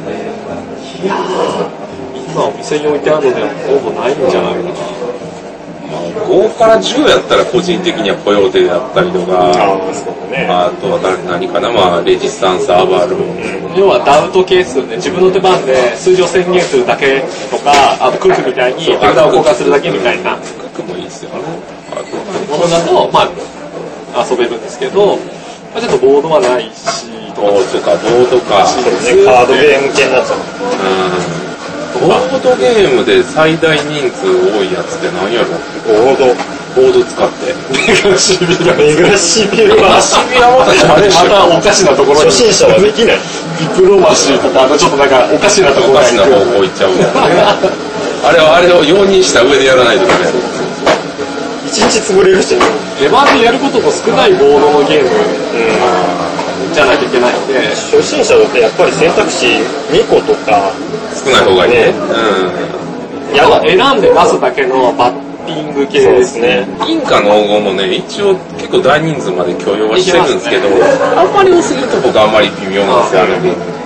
今お店に置いてあるのではほぼないんじゃないかな。5から10やったら個人的にはコヨーテであったりとか、あね。あとは誰何かな、まあ、レジスタンス、アバール、要はダウト係数ね、自分の手番で数字を宣言するだけとか、あとクックみたいに手札を交換するだけみたいなクもいいですよね。あとものだと、まあ、遊べるんですけど、まあ、ちょっとボードはないし、とかボードか、ボードか。そうね、カードゲーム系になっちゃう。うんボードゲームで最大人数多いやつって何やろボード。ボード使って。メガシビラメガシビルは、シビアまたあれまたおかしなところに初心者はできない。ディプロマシーとか、あのちょっとなんかおかしなところおかしな方向行っちゃうもんね。あれはあれを容認した上でやらないとダメ。一日潰れるし。レバーでやることの少ないボードのゲームじゃないといけないんで、初心者だとやっぱり選択肢2個とか、少ない方がいいね。ねうやだ。選んで出すだけのバッティング系でですすね。ん。インカの黄金もね、一応結構大人数まで許容はしてるんですけど、いけあんまり多すぎると僕あんまり微妙なんですよ、あのゲーム。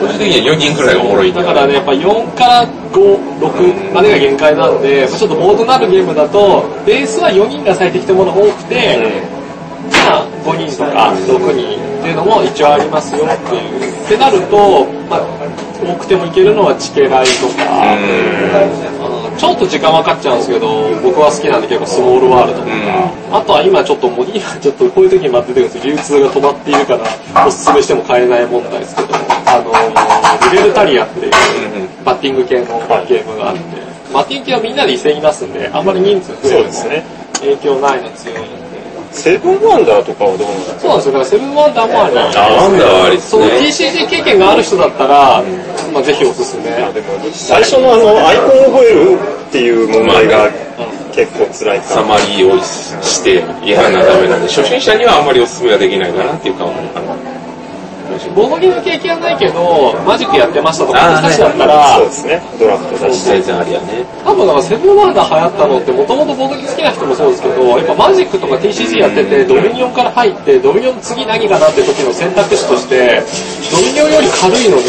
個人的には4人ぐらいがおもろいんだからね、やっぱ4から5、6までが限界なんで、ちょっとボードなるゲームだと、ベースは4人が最適ってものが多くて、まあ5人とか6人っていうのも一応ありますよっていう。ってなると、まあ、多くてもいけるのはチケライとか、ちょっと時間はかかっちゃうんですけど、僕は好きなんで結構スモールワールドとか、あとは今ちょっともう今ちょっとこういう時に待っててるんですよ。流通が止まっているから、おすすめしても買えない問題ですけど、あの、リベルタリアっていうバッティング系のゲームがあって、バッティング系はみんなで一斉にいますんで、あんまり人数増えるそうですね。影響ないの強い。セブンワンダーとかはどうなんですかそうなんですよ。だからセブンワンダーもあり。あ、ワンダーはありそのね。TCG 経験がある人だったら、まあぜひおすすめ。あでも最初のあのアイコンを覚えるっていう問題が結構辛いかサマリーをしてやらなダメなんで、初心者にはあんまりおすすめはできないかなっていう感じかな。ボードゲーム経験はないけど、マジックやってましたとかあーって人たちだったらそう、ですね。ドラフト出して。全然ありやね。多分だからセブンワンダー流行ったのってもともとボードゲーム好きな人もそうですけど、やっぱマジックとか TCG やってて、ドミニオンから入って、ドミニオン次何かなって時の選択肢として、ドミニオンより軽いのに、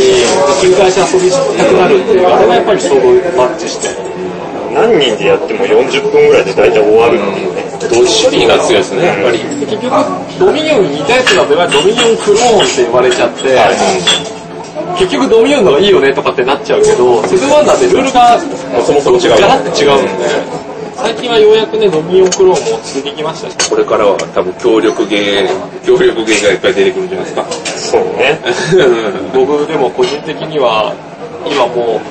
繰り返し遊びたくなるっていう、あれがやっぱりちょうどマッチして。何人でやっても40分ぐらいで大体終わるっていうね。どっしりが強いですね、やっぱり。結局、ドミニオンに似たやつだと、いわゆるドミニオンクローンって言われちゃって、結局ドミニオンの方がいいよねとかってなっちゃうけど、セブンワンダーってルールがそもそも違うガラッて違うんで、最近はようやくね、ドミニオンクローンも落ち着いてきましたし、これからは多分協力ゲー、協力ゲーがいっぱい出てくるんじゃないですか。そうね。[laughs] 僕でも個人的には、今も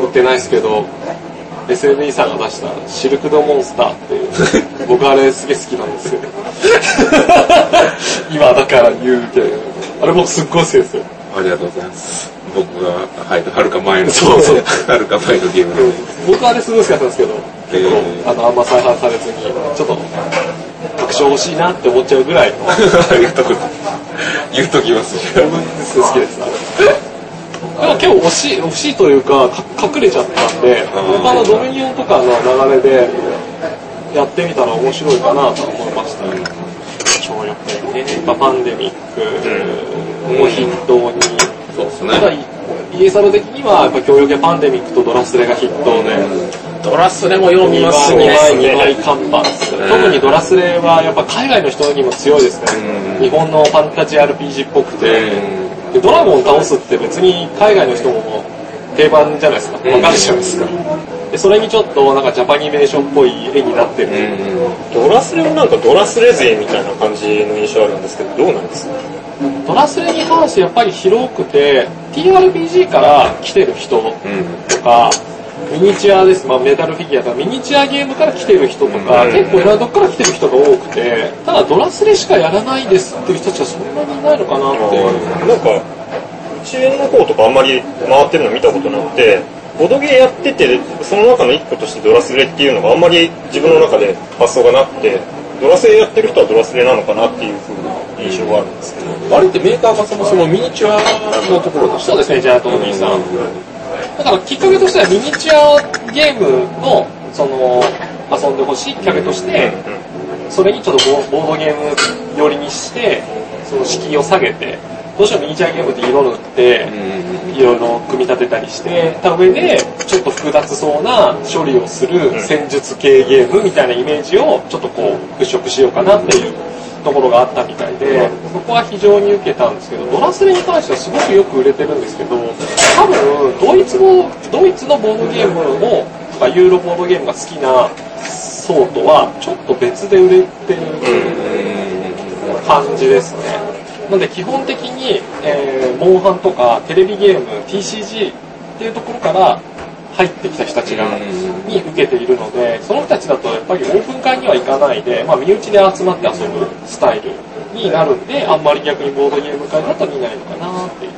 う売ってないですけど、SNE さんが出したシルクドモンスターっていう、[laughs] 僕あれすげえ好きなんですよ。今だから言うけど、あれ僕すっごい好きですよ。ありがとうございます。僕が、はい、はるか前の、そうそうはるか前のゲームなんで。僕はあれすごい好きだったんですけど、結構、えあの、あんま再販されずに、ちょっと、確証欲しいなって思っちゃうぐらいの、[laughs] ありがとうございます。言っときます。僕です好きです、あれ。でも結構惜しい、惜しいというか、か隠れちゃったんで、他のドミニオンとかの流れで、やってみたら面白いかなと思いました。ね。協力ね、まあ、パンデミックを筆頭に、そうですただね。イエサロ的には、やっぱ協力やパンデミックとドラスレが筆頭で、ドラスレも読み2ます枚、ね。2枚看板ですうん。特にドラスレはやっぱ海外の人にも強いですね。うん。日本のファンタジー RPG っぽくて、でドラゴンを倒すって別に海外の人も定番じゃないですか。わかるじゃないですか。で、それにちょっとなんかジャパニメーションっぽい絵になってる。ドラスレもなんかドラスレ勢みたいな感じの印象あるんですけど、どうなんですか？ドラスレに関してやっぱり広くて、TRPG から来てる人うん。ミニチュアです、まあ、メタルフィギュアとかミニチュアゲームから来てる人とか、うん結構いろんなとこから来てる人が多くて、ただドラスレしかやらないですっていう人たちはそんなにいないのかなって。なんか、うちの方とかあんまり回ってるの見たことなくて、ボドゲーやってて、その中の一個としてドラスレっていうのがあんまり自分の中で発想がなくて、ドラスレやってる人はドラスレなのかなっていう風な印象があるんですけど。あれってメーカーがそもそもミニチュアのところでしたそうですね、じゃあ、トミーさん。だからきっかけとしてはミニチュアゲームの、その、遊んでほしいきっかけとして、それにちょっとボボードゲーム寄りにして、その敷居を下げて、どうしてもミニチュアゲームって色塗って、いろいろ組み立てたりしてた上で、ちょっと複雑そうな処理をする戦術系ゲームみたいなイメージをちょっとこう払拭しようかなっていうところがあったみたいで、そこは非常に受けたんですけど、ドラスレに関してはすごくよく売れてるんですけど、多分、ドイツ語、ドイツのボードゲームを、とかユーロボードゲームが好きな層とは、ちょっと別で売れてる感じですね。なので基本的に、えー、モンハンとかテレビゲーム、TCG っていうところから入ってきた人たちが、に受けているので、その人たちだとやっぱりオープン会には行かないで、まあ身内で集まって遊ぶスタイルになるんで、あんまり逆にボードゲーム会だと見ないのかなっていう。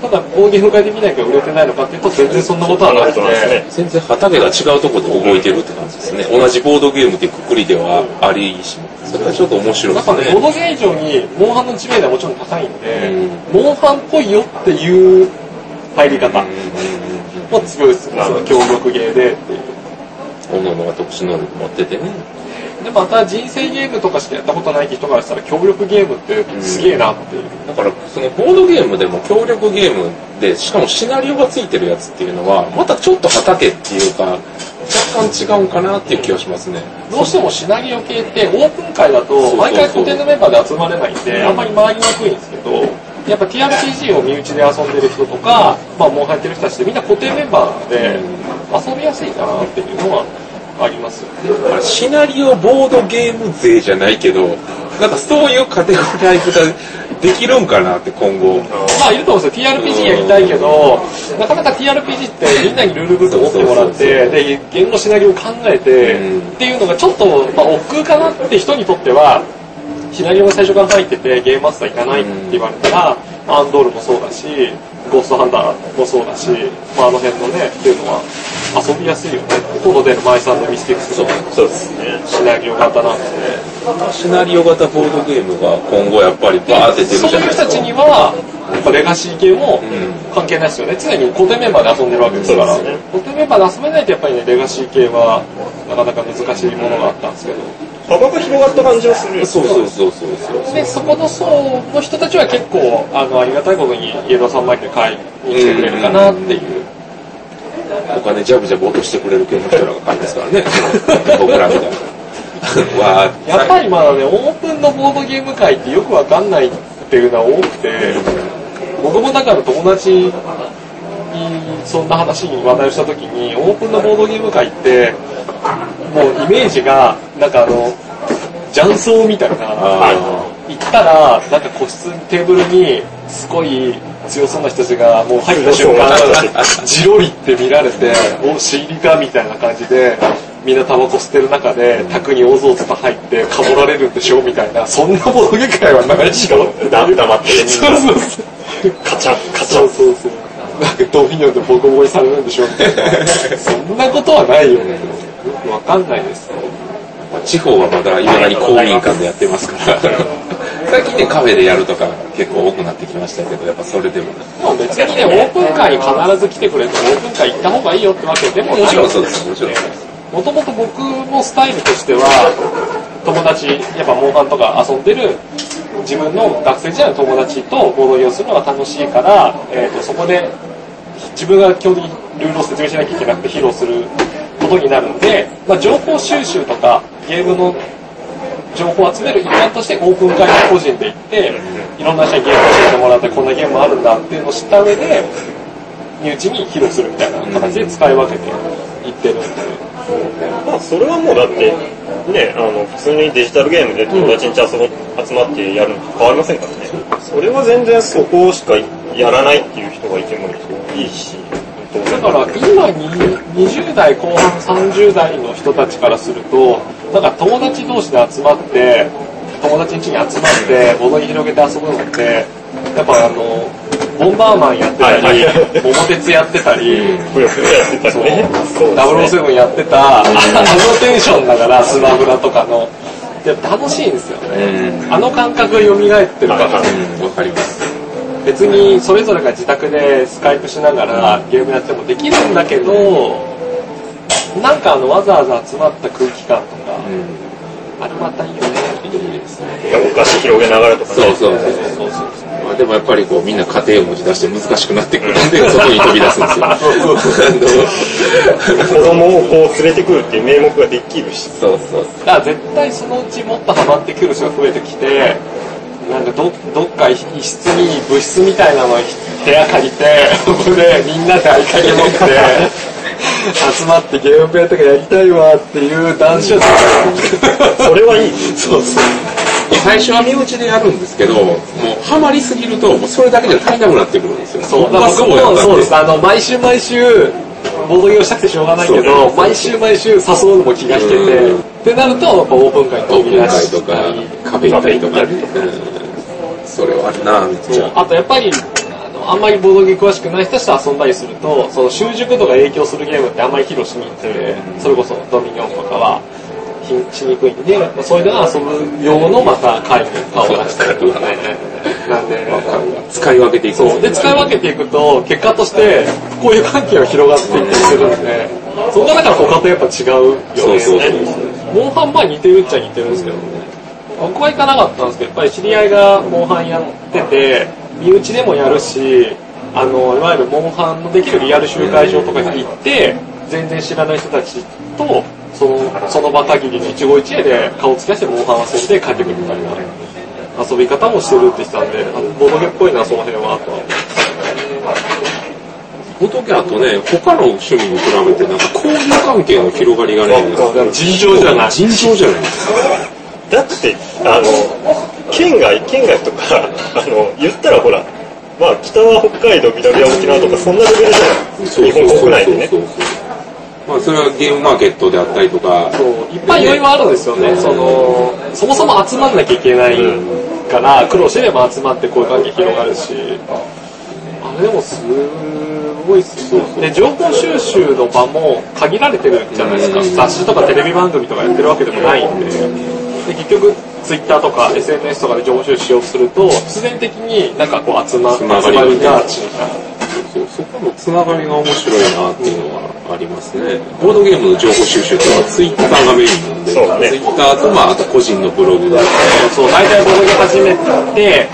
ただ、ボードゲーム会で見ないから売れてないのかっていうと全然そんなことはなくて、全然畑が違うところで動いてるって感じですね。同じボードゲームってくくりではありし、それはちょっと面白いですなんかね、ボーね。ドゲー以上に、モンハンの知名度はもちろん高いんで、モンハンっぽいよっていう入り方も強いですね。その協力ゲーでっていう。各々が特殊能力持っててね。で、また人生ゲームとかしかやったことない人からしたら協力ゲームってすげえなっていう。だから、そのボードゲームでも協力ゲームで、しかもシナリオがついてるやつっていうのは、またちょっと畑っていうか、若干違うんかなっていう気がしますね。どうしてもシナリオ系ってオープン会だと毎回固定のメンバーで集まれないんで、あんまり回りにくいんですけど、やっぱ TRPG を身内で遊んでる人とか、まあもう入ってる人たちってみんな固定メンバーで、遊びやすいかなっていうのはありますよね。シナリオボードゲーム勢じゃないけど、なんかそういうカテゴライズができるんかなって今後。まあいると思うんですよ。TRPG やりたいけど、なかなか TRPG ってみんなにルールブック持ってもらって、で、言語シナリオを考えて、うんっていうのがちょっと、まあ、億劫かなって人にとっては、シナリオが最初から入ってて、ゲームマスターいかないって言われたら、アンドールもそうだし、ゴーストハンターもそうだし、まああの辺のね、っていうのは遊びやすいよね。コードでの前さんのミスティックスのそうですね。シナリオ型なんで、シナリオ型ボードゲームが今後やっぱりバーって出るそういう人たちじゃないですか。には、やっぱレガシー系もうん関係ないですよね。常に固定メンバーで遊んでるわけですから。固定メンバーで遊べないとやっぱりね、レガシー系はなかなか難しいものがあったんですけど。幅が広がった感じはする。そうそうそうそうそう。で、そこの層の人たちは結構、あの、ありがたいことに、イエローさんマイクで買いに来てくれるかなっていう。お金ジャブジャブ落としてくれる系の人らが買いますからね。[laughs] 僕らみたいな。[laughs] やっぱりまだね、オープンのボードゲーム界ってよくわかんないっていうのは多くて、僕もだから友達にそんな話に話題をした時に、オープンのボードゲーム界って、もうイメージが、なんかあの、雀荘みたいな、あ行ったら、なんか個室テーブルに、すごい強そうな人たちが、もう入った瞬間、じろりって見られて、お、知りかみたいな感じで、みんなタバコ吸ってる中で、卓におぞおぞと入って、かぼられるんでしょみたいな、そんなボードゲーム界はないしかも。だ黙ってね、そうそうそう。カチャン、カチャン。そうそうそう。なんかドミニオンでボコボコにされるんでしょみたいな。そんなことはないよね。よくわかんないです。地方はまだ未だに公民館でやってますから。最近ね、カフェでやるとか結構多くなってきましたけど、やっぱそれでも。まあ別にね、オープン会に必ず来てくれて、オープン会行った方がいいよってわけでもないもちろんそうです、もちろん。もともと僕のスタイルとしては、友達、やっぱモンハンとか遊んでる自分の学生時代の友達とボードゲームするのが楽しいから、えー、とそこで自分が基本的にルールを説明しなきゃいけなくて披露することになるんで、まあ、情報収集とかゲームの情報を集める一環としてオープン会に個人で行って、いろんな人にゲームを教えてもらってこんなゲームあるんだっていうのを知った上で、身内に披露するみたいな形で使い分けていってるんで。まあ、それはもうだって、ね、あの、普通にデジタルゲームで友達んち遊ぼ集まってやるのと変わりませんからね。それは全然そこしかやらないっていう人がいてもいいし、だから今に20代後半30代の人たちからすると、なんか友達同士で集まって、友達ん家に集まって、ボドに広げて遊ぶのって、やっぱあの、ボンバーマンやってたり、桃鉄やってたり、そうりね。そうですね。007やってた、あのテンションだから、スマブラとかの、いや楽しいんですよね。あの感覚が蘇ってるから、わかります。別にそれぞれが自宅でスカイプしながらゲームやってもできるんだけど、なんかあのわざわざ集まった空気感とか、うん。あれまたいいよね。いいですね。お菓子広げながらとかね。そうそうそう。そうそうそう。まあでもやっぱりこうみんな家庭を持ち出して難しくなってくるんで、[laughs] 外に飛び出すんですよ。[laughs] 子供をこう連れてくるっていう名目ができるし。そうそうだから絶対そのうちもっとハマってくる人が増えてきて、なんかどどっか一室に部室みたいなの部屋借りて、そ [laughs] こでみんなで合鍵持って、集まってゲームプレイとかやりたいわっていう男子はそれはいい。そうそう。最初は身内でやるんですけど、もうハマりすぎると、もうそれだけじゃ足りなくなってくるんですよ。そう、だかそうやっそうです。あの、毎週毎週、ボードゲームしたくてしょうがないけど、毎週毎週誘うのも気が引けて、うん。ってなると、やっぱオープン会にオープン会とかカフェ行ったりとか、うんそれはあるなめっちゃ。あとやっぱり、あのあんまりボードゲーム詳しくない人たちと遊んだりすると、その習熟度が影響するゲームってあんまり披露しにくて、それこそドミニオンとかは、しにくいんで、まあそういうのが遊ぶ用のまた会に顔を出したりとかね。なんで、使い分けていくんそう。で、使い分けていくと、結果として、こういう関係が広がっていったりするんで、そこがだから他とやっぱ違うよね。そうそうそうモンハンまあ似てるっちゃ似てるんですけどね。僕は行かなかったんですけど、やっぱり知り合いがモンハンやってて、身内でもやるし、あの、いわゆるモンハンのできるリアル集会場とかに行って、全然知らない人たちと、その、その場限りの一期一会で顔つき出してモンハン遊んで帰ってくるみたいな遊び方もしてるって言ってたんで、あのボドゲっぽいな、その辺は、とは思ボトゲあとね、他の趣味に比べてなんか交流関係の広がりがね、う。尋常じゃない。尋常じゃないですか。だって、あの、県外、県外とか、あの、言ったらほら、まあ、北は北海道、南は沖縄とか、そんなレベルじゃない。日本国内でねそ。うそうそうまあそれはゲームマーケットであったりとか、そう、いっぱい要因はあるんですよね。その、そもそも集まんなきゃいけないから、苦労してれば集まってこういう関係広がるし、あれでもすごいっすよ。で、情報収集の場も限られてるじゃないですか。雑誌とかテレビ番組とかやってるわけでもないんで。で、結局、ツイッターとか SNS とかで情報収集しようとすると、必然的になんかこう集ま集まりりがちみたいな。そうそこのつながりが面白いなっていうのはありますね。ボードゲームの情報収集っていうのはツイッターがメインなんで、そうだね。ツイッターとまああと個人のブログだったり、そう、大体ボードゲ始めて、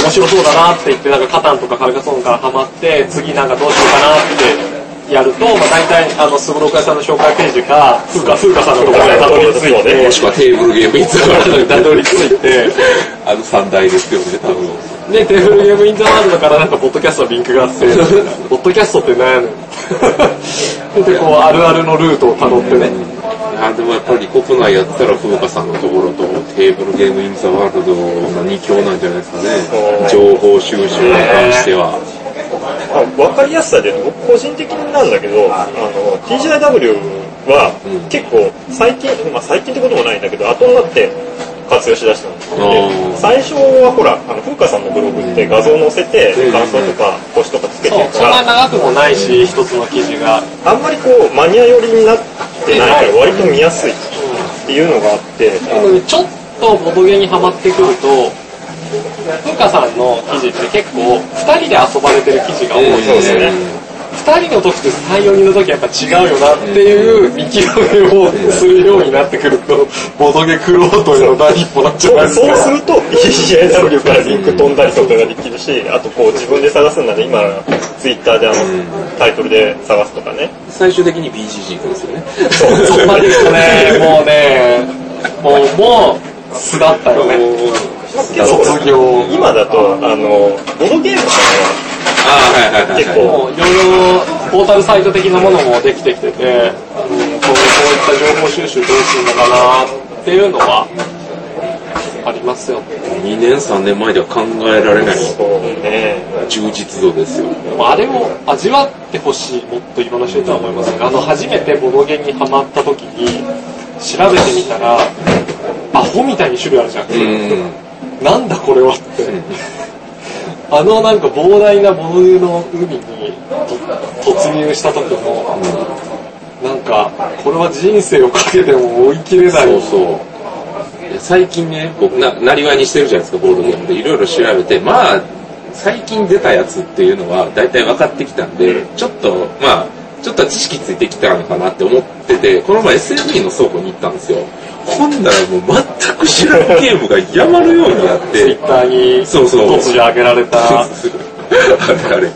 面白そうだなって言って、なんかカタンとかカルカソンからハマって、次なんかどうしようかなってやると、まあ大体、あの、スゴロク屋さんの紹介ページか、風花風花さんのところにたどり着いてもし、くはテーブルゲームインザワールドにたどり着いて、あの三大ですよね、多分。で、テーブルゲームインザワールドからなんか、ポッドキャストのリンクがあって、ポッドキャストって何やねん。[laughs] で、こう、あるあるのルートを辿ってね。いやでもやっぱり国内やったら風花さんのところとテーブルゲームインザワールドが二強なんじゃないですかね。情報収集に関しては。あ分かりやすさで言うと僕個人的になんだけどあの TGIW はうん結構最近、まあ、最近ってこともないんだけど後になって活用しだしたんですよであー最初はほらあの風花さんのブログって画像載せてうん。感想とか星とかつけてる、から。そんな長くもないし、一つの記事が。あんまりこうマニア寄りになってないから割と見やすいっていうのがあって。ちょっとボドゲにハマってくると、ふうかさんの記事って結構、二人で遊ばれてる記事が多いですね二人の時と3、4人の時はやっぱ違うよなっていう見極めをするようになってくると、ボドゲクロートへの第一歩になっちゃそううですか。そうすると EGIW からリンク飛んだりとかができるしあとこう自分で探すんだね今ツイッターであのタイトルで探すとかね最終的に BGG 行くんですよね。そこ [laughs] まで行くとね、もうね、もう、もう、素だったよね。今だとあのボードゲームとかああ、はいはいはい、はい。結構いろいろポータルサイト的なものもできてきてて、うん、こうこういった情報収集どうするのかなっていうのはありますよね。2年3年前では考えられないそうね充実度ですよ。でもあれを味わってほしい、もっといろんな人とは思いますが、あの、初めてボドゲにハマった時に、調べてみたら、アホみたいに種類あるじゃん。うん。なんだこれはって。あのなんか膨大なボドゲの海にと突入した時の、なんか、これは人生をかけても追い切れない。そうそう。最近ね、僕な、なりわいにしてるじゃないですか、ボードゲームで。いろいろ調べて、まあ、最近出たやつっていうのは大体分かってきたんで、ちょっと、まあ、ちょっと知識ついてきたのかなって思ってて、この前 SME の倉庫に行ったんですよ。ほんならもう全く知らんゲームが山のようにあって。ツイッ、ターにそうそう。突如上げられた。あれ。あれ。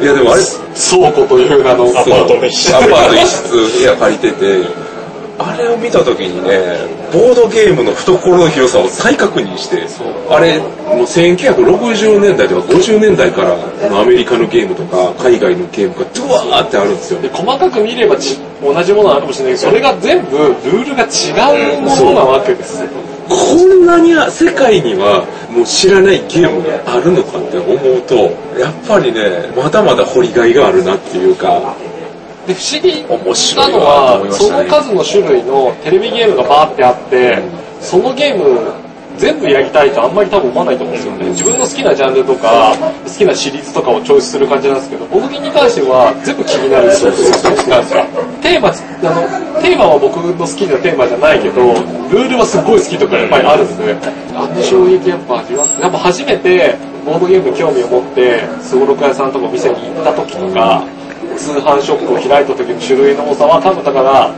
いやでもあれ、倉庫という名の、アパートの一室アパート一室部屋借りてて、あれを見た時にね、ボードゲームの懐の広さを再確認して、あれ、もう1960年代とか50年代からのアメリカのゲームとか海外のゲームがドワーってあるんですよで。細かく見ればち同じものなのかもしれないけど、それが全部ルールが違うものなわけですよ。こんなに世界にはもう知らないゲームがあるのかって思うと、やっぱりね、まだまだ掘りがいがあるなっていうか、で、不思議ないのは思い、ましそ。の数の種類のテレビゲームがバーってあって、そのゲーム全部やりたいとあんまり多分思わないと思うんですよね。自分の好きなジャンルとか、好きなシリーズとかをチョイスする感じなんですけど、ボドゲに関しては全部気になるそうなんですよ。テーマ、あの、テーマは僕の好きなテーマじゃないけど、ルールはすっごい好きとかいっぱいあるんで、あの衝撃やっぱ味わって、やっぱ初めてボードゲームに興味を持って、すごろく屋さんとかお店に行った時とか、通販ショップを開いた時の種類の多さは多分だから、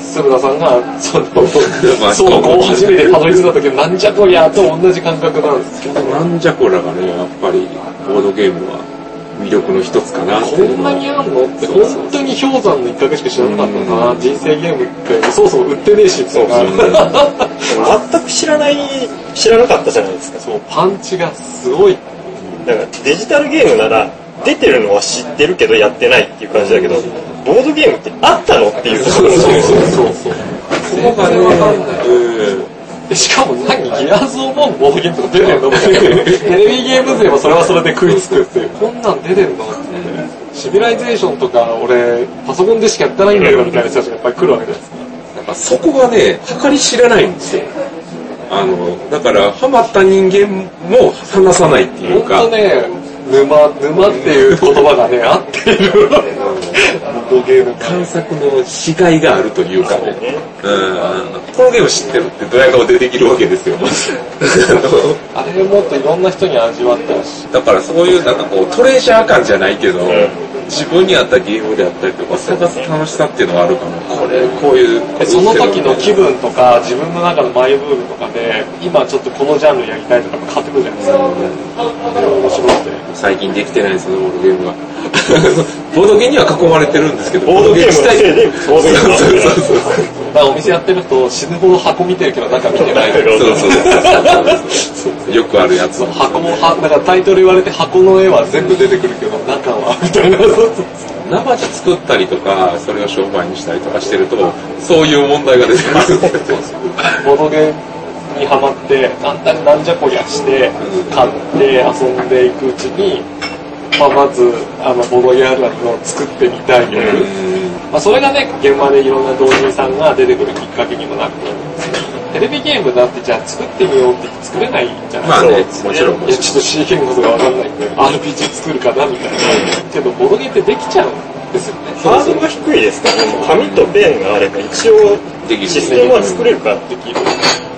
鈴田さんが、その、こう初めてたどり着いた時のなんじゃこりゃと同じ感覚なんですよ。なんじゃこらがね、やっぱり、ボードゲームは魅力の一つかなってこんなにあんのって、本当に氷山の一角しか知らなかったな。人生ゲームって、そもそも売ってねえし、そう全く知らない、知らなかったじゃないですか。そう、パンチがすごい。だからデジタルゲームなら、出てるのは知ってるけどやってないっていう感じだけど、ボードゲームってあったのっていうところそうでそうそうそう。そこがね、かんないうんでしかも何ギアーズ・オブ・ボードゲームとか出てんの。テレビゲーム勢もそれはそれで食いつくっていう。こんなん出てんのって。シビライゼーションとか俺、パソコンでしかやってないんだけどみたいな人たちがやっぱり来るわけじゃないですか。なんかそこがね、計り知らないんですよ。あの、だから、ハマった人間も話さないっていうか、ほんとね、沼、沼っていう言葉がね、合っている。ボゲーム探索のしがいがあるというかね、うん、このゲーム知ってるってドヤ顔でできるわけですよ。あれもっといろんな人に味わってほしい。だからそういうなんかこうトレジャー感じゃないけど、自分に合ったゲームであったりとか探す楽しさっていうのがあるかも。これ、こういう。でその時の気分とか、自分の中のマイブームとかで、今ちょっとこのジャンルやりたいとかも変わってくるじゃないですか。でも面白くて。最近できてないんですよね、ボードゲームが。[laughs] ボードゲームには囲まれてるんですけど、ボードゲームのせいで、ボードゲームそうそうそうだからお店やってると死ぬほど箱見てるけど中見てない。そうそうそう。よくあるやつ。箱も、はだからタイトル言われて箱の絵は全部出てくるけど中は、みたいな。そうそう作ったりとか、それを商売にしたりとかしてると、そういう問題が出てくる。ボードゲームにハマって、なんだなんじゃこりゃして、買って遊んでいくうちに、まあ、まず、あの、ボードゲームを作ってみたいゲーム。まあ、それがね、現場でいろんな同人さんが出てくるきっかけにもなると思うんですけど、テレビゲームだってじゃあ作ってみようって作れないじゃないまあですか。ね、もちろんもいや、ちちょっと C 言語とかわかんないんで、RPG 作るかなみたいな。けど、ボードゲってできちゃうんですよね。ハードルが低いですからね、紙とペンがあれば一応できるシステムは作れるから。できる。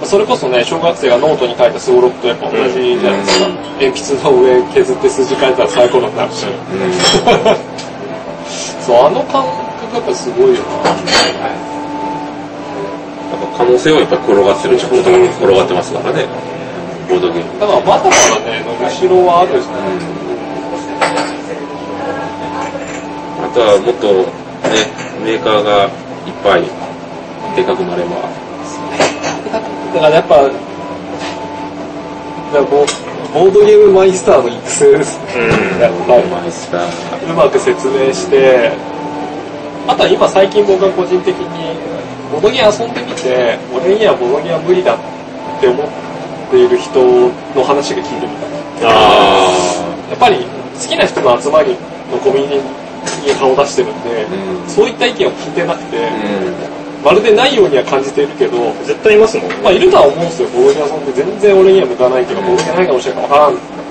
それこそね、小学生がノートに書いたスゴロクとやっぱ同じじゃないですか。鉛筆の上削って数字書いたらサイコロになるし。[laughs] そう、あの感覚がやっぱすごいよな。可能性はいっぱい転がってる転がってますからね、ボードゲーム。だからまだまだね、伸びしろはあるしね。あとはもっとね、メーカーがいっぱいでかくなれば、だからやっぱ、だボボードゲームマイスターの育成ですね。やっぱり。マイスター、うまく説明して、あとは今最近僕が個人的に、ボドゲ遊ん。でみて、俺にはボドゲは無理だって思っている人の話が聞いてみた。あやっぱり好きな人の集まりのコミュニティに顔出してるんで、うん。そういった意見を聞いてなくて、ー、まるでないようには感じているけど、絶対いますもんね。まあいるとは思うんですよ、ボドゲ遊んで全然俺には向かないけど、ボドゲないかもしれないからわからん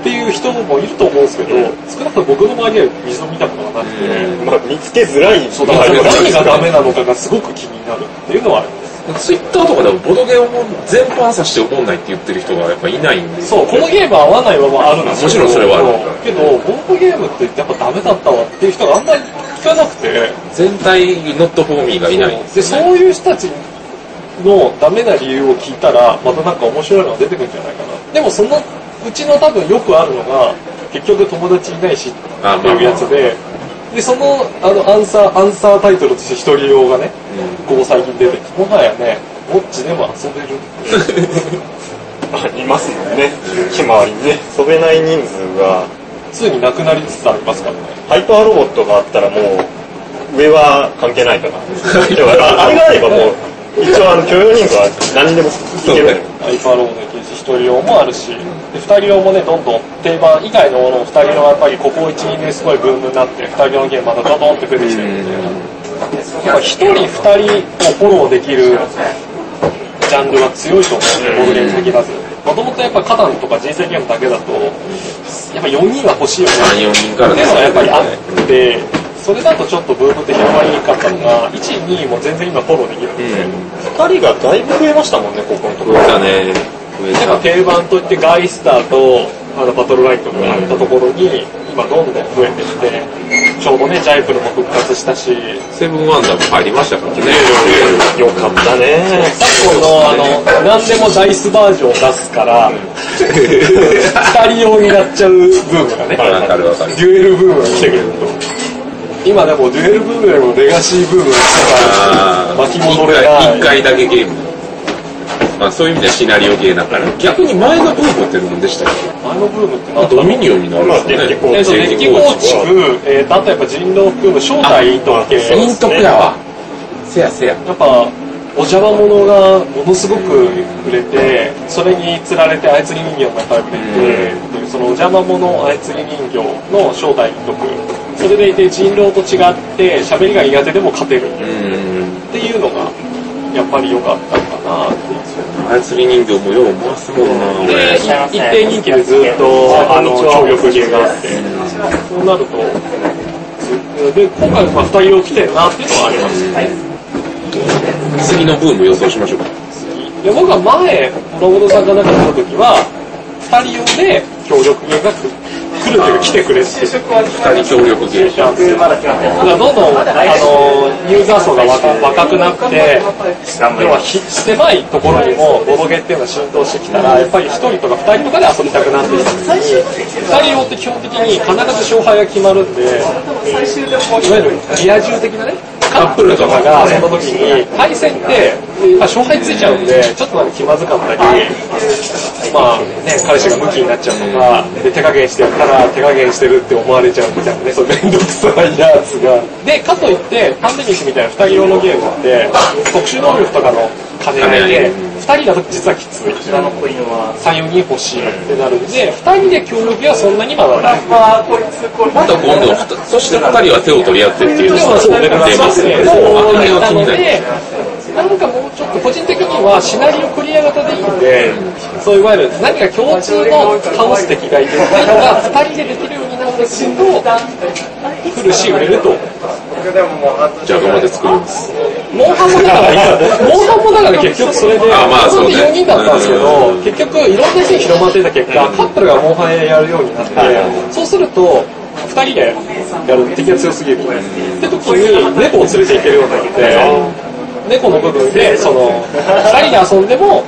っていう人もいると思うんですけど、少なくとも僕の周りは一度見たことがなくて、うん。まあ見つけづらいそうだから何がダメなのかがすごく気になるっていうのはあるんです。ツイッターとかでもボドゲを全般さして思んないって言ってる人がやっぱいないんで。そう、このゲーム合わないはあるんですもちろんそれはあるけど、ボードゲームってやっぱダメだったわっていう人があんまり聞かなくて、全体ノットフォーミーがいないんで、ね。そういう人たちのダメな理由を聞いたら、またなんか面白いのが出てくるんじゃないかな。でもそのうちの多分よくあるのが、結局友達いないしっていうやつで、で、その、あの、アンサー、アンサータイトルとして一人用がね、ここ最近出てもはやね、ぼっちでも遊べる。[laughs] あいますもんね。ひまわりにね。飛べない人数が、ついになくなりつつありますからね。ハイパーロボットがあったらもう、上は関係ないかな。[laughs] でもああれがあればもう、一応あの許容人数は何人でもいけるのよ。ハイパーロードできるし、一人用もあるし、で、二人用もね、どんどん定番以外のものを二人用はやっぱりここ1、2年すごいブームになって、二人用のゲームまたドドンって増えてきてるんで、やっぱ一人二人をフォローできるジャンルは強いと思うんで、ボードゲーム的だと。もともとやっぱカタンとか人生ゲームだけだと、やっぱ4人は欲しいよね。3、4人からっていうのがやっぱりあって、それだとちょっとブームって広まりにくかったのが、1、2も全然今フォローできるんで、二人がだいぶ増えましたもんね、ここのところ。増えたね。増えた。定番といってガイスターとあのバトルラインとかがあったところに、今どんどん増えてきて、ちょうどね、ジャイプルも復活したし、セブンワンダーも入りましたからね。よかったね。昨今のあの、何でもダイスバージョンを出すから、[laughs] 二人用になっちゃうブームがね、わかるわかる。デュエルブームが来てくれると。今でもデュエルブームよりもレガシーブームが来あたから、巻きー戻れない。一回だけゲーム。まあそういう意味ではシナリオゲーだから。逆に前のブームって何でしたっけあのブームって何だドミニオンになるんですかね。まあデッキ構築、えーと、あとやっぱ人狼含む正体と系。イントクやわ。せやせや。やっぱ、お邪魔者がものすごく売れて、それに釣られて操り人形がいっぱい売れて、でそのお邪魔者操り人形の正体一徳。それでいて人狼と違って、喋りが苦手でも勝てる。っうん。ていうのが、やっぱり良かったのかなっていう。操り人形もよう回すもんな、で、一定人気でずっと、あの、協力ゲーがあって、そうなると、ずで、今回まあ二人を来てるなっていうのはあります。次のブーム予想しましょうか。いや僕は前、ロボドさんがなんか来た時は、二人用で協力ゲーが来るっていうか来てくれって二人協力。で。だからどんどん、あの、ユーザー層が若若くなって、要は狭いところにもボドゲっていうのが浸透してきたら、やっぱり一人とか二人とかで遊びたくなってきたし、二人用って基本的に必ず勝敗が決まるんで、いわゆるリア充的なね、カップルとかが遊んだ時に、対戦って、まあ、勝敗ついちゃうんで、ちょっとなんか気まずかったり、まあね、彼氏がムキになっちゃうとか、で、手加減してやったら手加減してるって思われちゃうみたいなね、そうめんどくさいやつが。で、かといって、パンデミックみたいな二人用のゲームって、特殊能力とかの兼ね合いで、二人だと実はきつい。3、4人欲しい。ってなるんで、二人で協力はそんなにまだない。また今度、そして二人は手を取り合ってってい。うのでもそう、出出ますね。そうあれはなの気になる。で、なんかもうちょっと個人的にはシナリオクリア型でい。い。んで、そうい。わゆる何か共通の倒す敵がい。るってい。うのが2人でできるようになってくると、来るし売れると。じゃあ頑張って作ります。モンハンもだから、モンハンもだから結局それで、あまあそうね4人だったんですけどうん、結局いろんな人に広まってた結果、カップルがモンハンやるようになって、そうすると、2人でやる敵が強すぎる。って時に猫を連れて行けるようになって、猫の部分で、その、2人で遊んでも、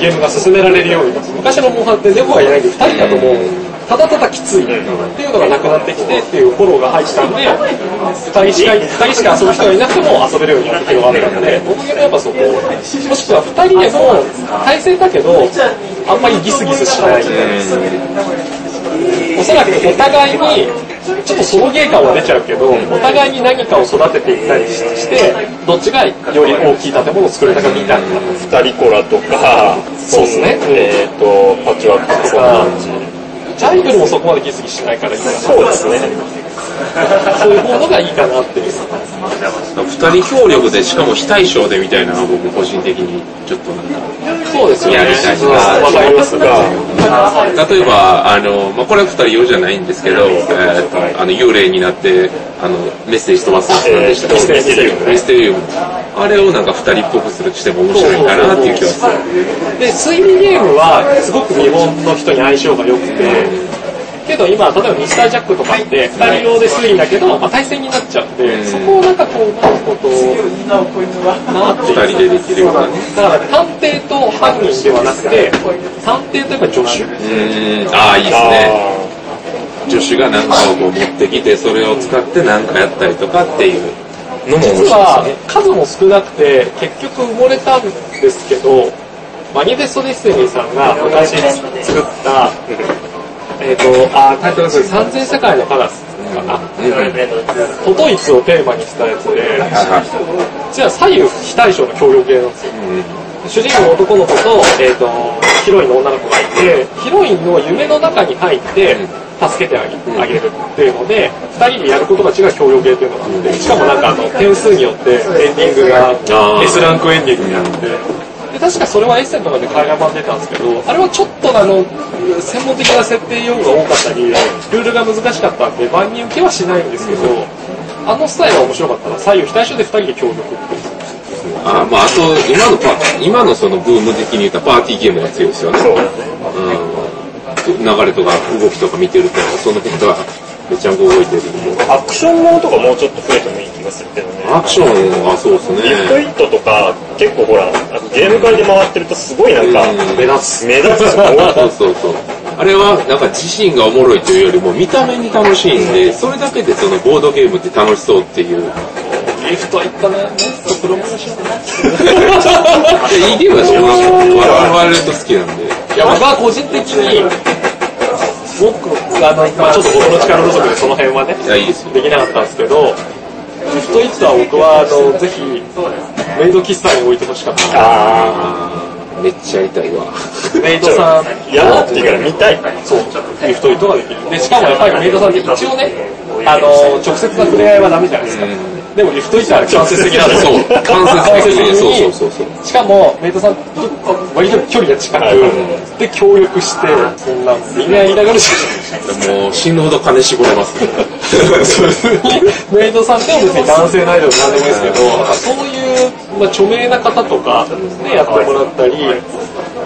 ゲームが進められるようになって、昔のモンハンって猫がいないんで2人だともう、ただただきついっていうのがなくなってきてっていうフォローが入ったんで、2人しか、二人しか遊ぶ人がいなくても遊べるようになって広がったので、僕もやっぱそこ、もしくは2人でも対戦だけど、あんまりギスギスしない。おそらくお互いに、ちょっとソロゲー感は出ちゃうけど、お互いに何かを育てていったりして、どっちがより大きい建物を作れたかみたいな。二人コラとか、そうっすねえっ、と、パッチワークとか、ジャイブルもそこまでギスギスしないから。そうですね。[laughs] そういうものがいいかなって。二人協力でしかも非対称でみたいなのが僕個人的にちょっとなんかそうですよね。やりたいなうんわかりますが。例えば、あの、まあ、これは二人用じゃないんですけど、えーとあの、幽霊になって、あの、メッセージ飛ばすなんでしたっけミステリウムミステリウム。あれをなんか二人っぽくするしても面白いかなっていう気がする。で、推理ゲームはすごく日本の人に相性が良くて、けど今、例えばミスタージャックとかって、二人用で推理だけど、まあ、対戦になっちゃうんで、うんそこをなんかこう、うまいこと、なって。二人でできるようなね。だから探偵と犯人ではなくて、探偵とやっぱ助手。ああ、いいですね。助手が何かを持ってきて、それを使って何かやったりとかっていうのも面白いです実はね。数も少なくて、結局埋もれたんですけど、マニフェストディスティニーさんが昔作った、えっ、と、あ、タイトルです三千世界のカラスかな。都ドイツをテーマにしたやつで、実は左右非対称の協力系なんですよ。主人公の男の子と、えっ、と、ヒロインの女の子がいて、ヒロインの夢の中に入って、助けてあげあげるっていうので、二人でやることが違う協力系っていうのがあって、しかもなんかあの、点数によってエンディングがあー S ランクエンディングになって、で、確かそれはエッセンとかで海外版出たんですけど、あれはちょっとあの、専門的な設定用語が多かったり、ルールが難しかったんで、万人受けはしないんですけど、あのスタイルは面白かったら、左右非対称で二人で協力っていう。あまあ、あと、今のパ、今のそのブーム的に言ったらパーティーゲームが強いですよね。そううん。流れとか動きとか見てると、その辺がめちゃんこ動いてるんで。アクションものとかもうちょっと増えてもいい気がするけどね。アクションはそうですリフトイね。ットとか、結構ほら、あのゲーム会で回ってるとすごいなんか、うん目立つ。目立つそうそうそう。あれはなんか自身がおもろいというよりも見た目に楽しいんで、それだけでそのボードゲームって楽しそうっていう。リフト行ったね。プロモーション。いいゲームだし、我々割と好きなんで。いや、僕は個人的に、僕、あの、まあちょっと僕の力不足でその辺はね、できなかったんですけど、リフトイットは僕は、あの、ぜひ、メイド喫茶に置いてほしかった。あめっちゃやりたいわ。[laughs] メイドさん、ー、やろうって言うから見たい。そう、リフトイットができる。で、しかもやっぱりメイドさんって一応ね、あの、直接な触れ合いはダメじゃないですか。でもリフトイットは間接的なんですそう、間接的に、そうそうう。そうそう。しかも、メイドさんと割と距離が近く、で、協力して、そんな、みんな言いながらしもう死ぬほど金絞れます。メイドさんっても別に男性のアイドルなんでもいいですけど、そういう、まあ、著名な方とかでやってもらったり、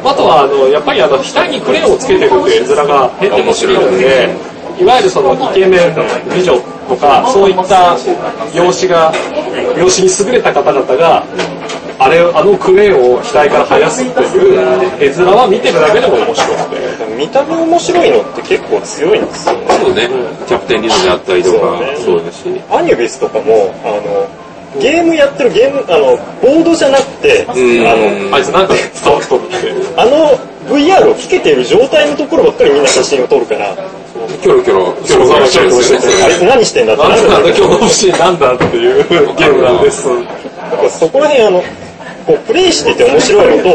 あとは、あの、やっぱりあの、額にクレヨンをつけてるっていう絵面が変転もするので、いわゆるそのイケメン、美女とか、そういった容姿が、容姿に優れた方々が、あれ、あのクレヨンを額から生やすっていう絵面は見てるだけでも面白くて。見た目面白いのって結構強いんですよね。そうね、キャプテンリズであったりとか、そうだし。アニュビスとかも、あの、ゲームやってるゲーム、あの、ボードじゃなくて、あの、あいつなんか伝わっとるって。あの VR をつけている状態のところばっかりみんな写真を撮るから、キョロキョロ、キョロキョロしてるんですよあいつ何してんだってなんだ今日の欲しいなんだっていうゲームなんです。そこら辺あの、こうプレイしてて面白いのと、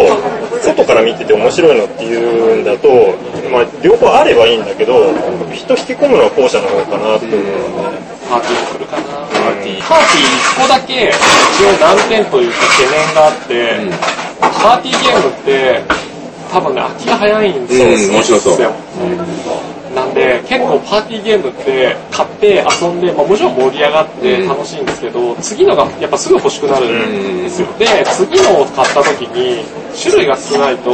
外から見てて面白いのっていうんだと、まあ両方あればいいんだけど、人引き込むのは後者の方かなっていうのはね。パーティー来るかなパーティー。パーティー1個だけ一応難点というか懸念があって、パーティーゲームって多分ね、飽きが早いんですよ。うん面白そうですよなんで、結構パーティーゲームって買って遊んで、まあ、もちろん盛り上がって楽しいんですけど、次のがやっぱすぐ欲しくなるんですよ。で、次のを買った時に種類が少ないと、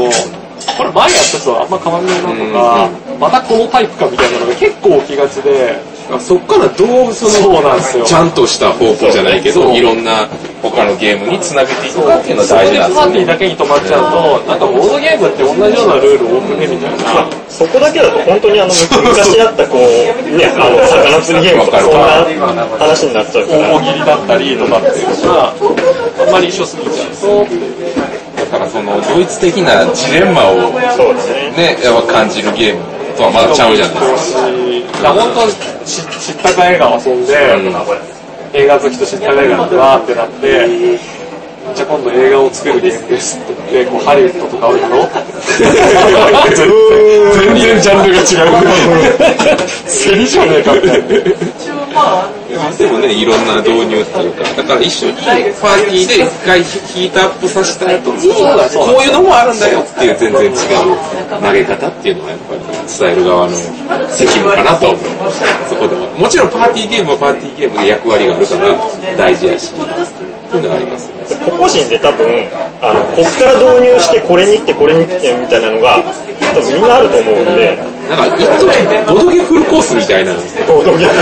これ前やったやつとあんま変わんないなとか、またこのタイプかみたいなのが結構起きがちで、あそっからどうその。ちゃんとした方向じゃないけど、いろんな他のゲームにつなげていくかっていうのは大事なんですよね。パーティーだけに止まっちゃうと、なんかボードゲームって同じようなルール多くねみたいな。そこだけだと本当にあの昔あったこう、ね、あの魚釣りゲームとかそんな話になっちゃうから。大喜利だったりとかっていうのが、あんまり一緒すぎちゃうと、だからその、ドイツ的なジレンマをね。ね、やっぱ感じるゲームとはまだちゃうじゃないですか。だから本当知知ったか映画を遊んで、映画好きと知ったか映画でわーってなって、じゃあ今度映画を作るゲームですって言って、こうハリウッドとかあるだろ全然ジャンルが違う。[laughs] セリじゃねえかみたいな。でもね、いろんな導入っていうか、だから一緒にパーティーで一回ヒートアップさせた後に、こういうのもあるんだよっていう全然違う投げ方っていうのはやっぱり伝える側の責務かなと思う。そこでも。もちろんパーティーゲームはパーティーゲームで役割があるから大事やし、っていうのがありますよね。個々人で多分、あの、こっから導入してこれに来てこれに来てみたいなのが、多分みんなあると思うんで、なんか一時ボドゲフルコースみたいな。ボードゲーム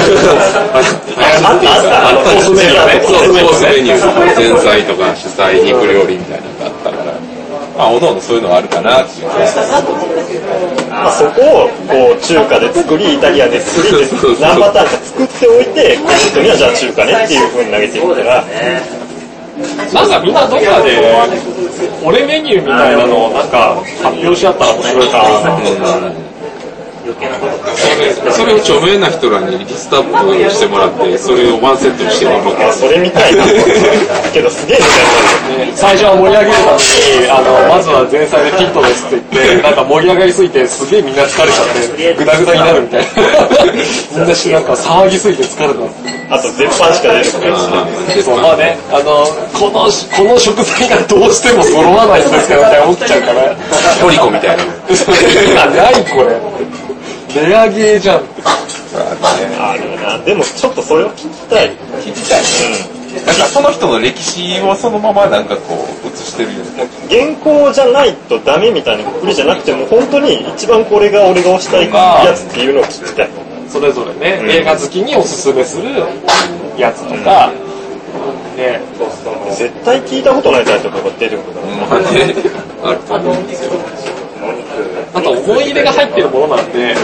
あったあった、コースメニューね。コースメニュー。前菜とか主菜、肉料理みたいなのがあったから。まあ、おのおのそういうのはあるかなっていうまあ、そこをこう中華で作りイタリアンで作りそうそうそう何パターンか作っておいてこの人にはじゃあ中華ねっていう風に投げていったらなんかみんなどっかで、俺メニューみたいなのをなんか発表し合ったら面白いかな。それを著名な人らにリストアップしてもらって、それをワンセットにしてもらうあそれみたいなけどすげえみたいな最初は盛り上げるために、あの、まずは前菜でフィットですって言って、なんか盛り上がりすぎて、すげえみんな疲れちゃって、グダグダになるみたいな。みんなしなんか騒ぎすぎて疲れた。あと絶版しか出てこないしそう、まあね、あの、この、この食材がどうしても揃わないんですけど、みたいな起きちゃうから。トリコみたいな。[laughs] 何これ。レアゲーじゃん。あるな。でもちょっとそれを聞きたい。聞きたい。なん。かその人の歴史をそのままなんかこう映ししてるよ原稿じゃないとダメみたいなくりじゃなくても本当に一番これが俺が推したいやつっていうのを聞きたい。それぞれね、映画好きにおすすめするやつとか、ね、絶対聞いたことないタイトルとか出るから。まあねあると思うんですよあと思い入れが入ってるものなんで、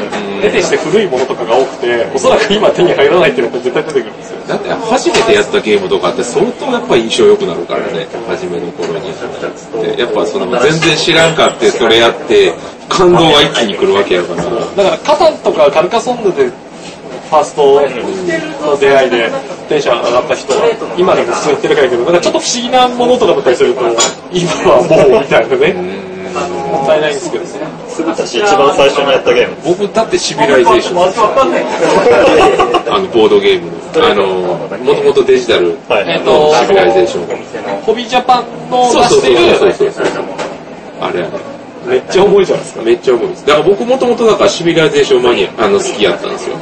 得てして古いものとかが多くて、おそらく今手に入らないっていうのが絶対出てくるんですよ。だって初めてやったゲームとかって相当やっぱ印象良くなるからね初めの頃に。でやっぱその全然知らんかってそれやって感動が一気に来るわけやから。だから、カタンとかカルカソンヌで、ファーストの出会いでテンション上がった人は、今でもそう言ってるからけど、なんかちょっと不思議なものとかだったりすると、今はもうみたいなね、もったいないんですけどね。私一番最初にやったゲーム。僕だってシビライゼーション。ですよあのボードゲーム。のあのもともとデジタルはい。えっとシビライゼーション。ホビージャパンのそうそう出してる、そうそうそうあれあれ。めっちゃ重いじゃないですか。めっちゃ重いです。だから僕もともとだからシビライゼーションマニアあの好きやったんですよ。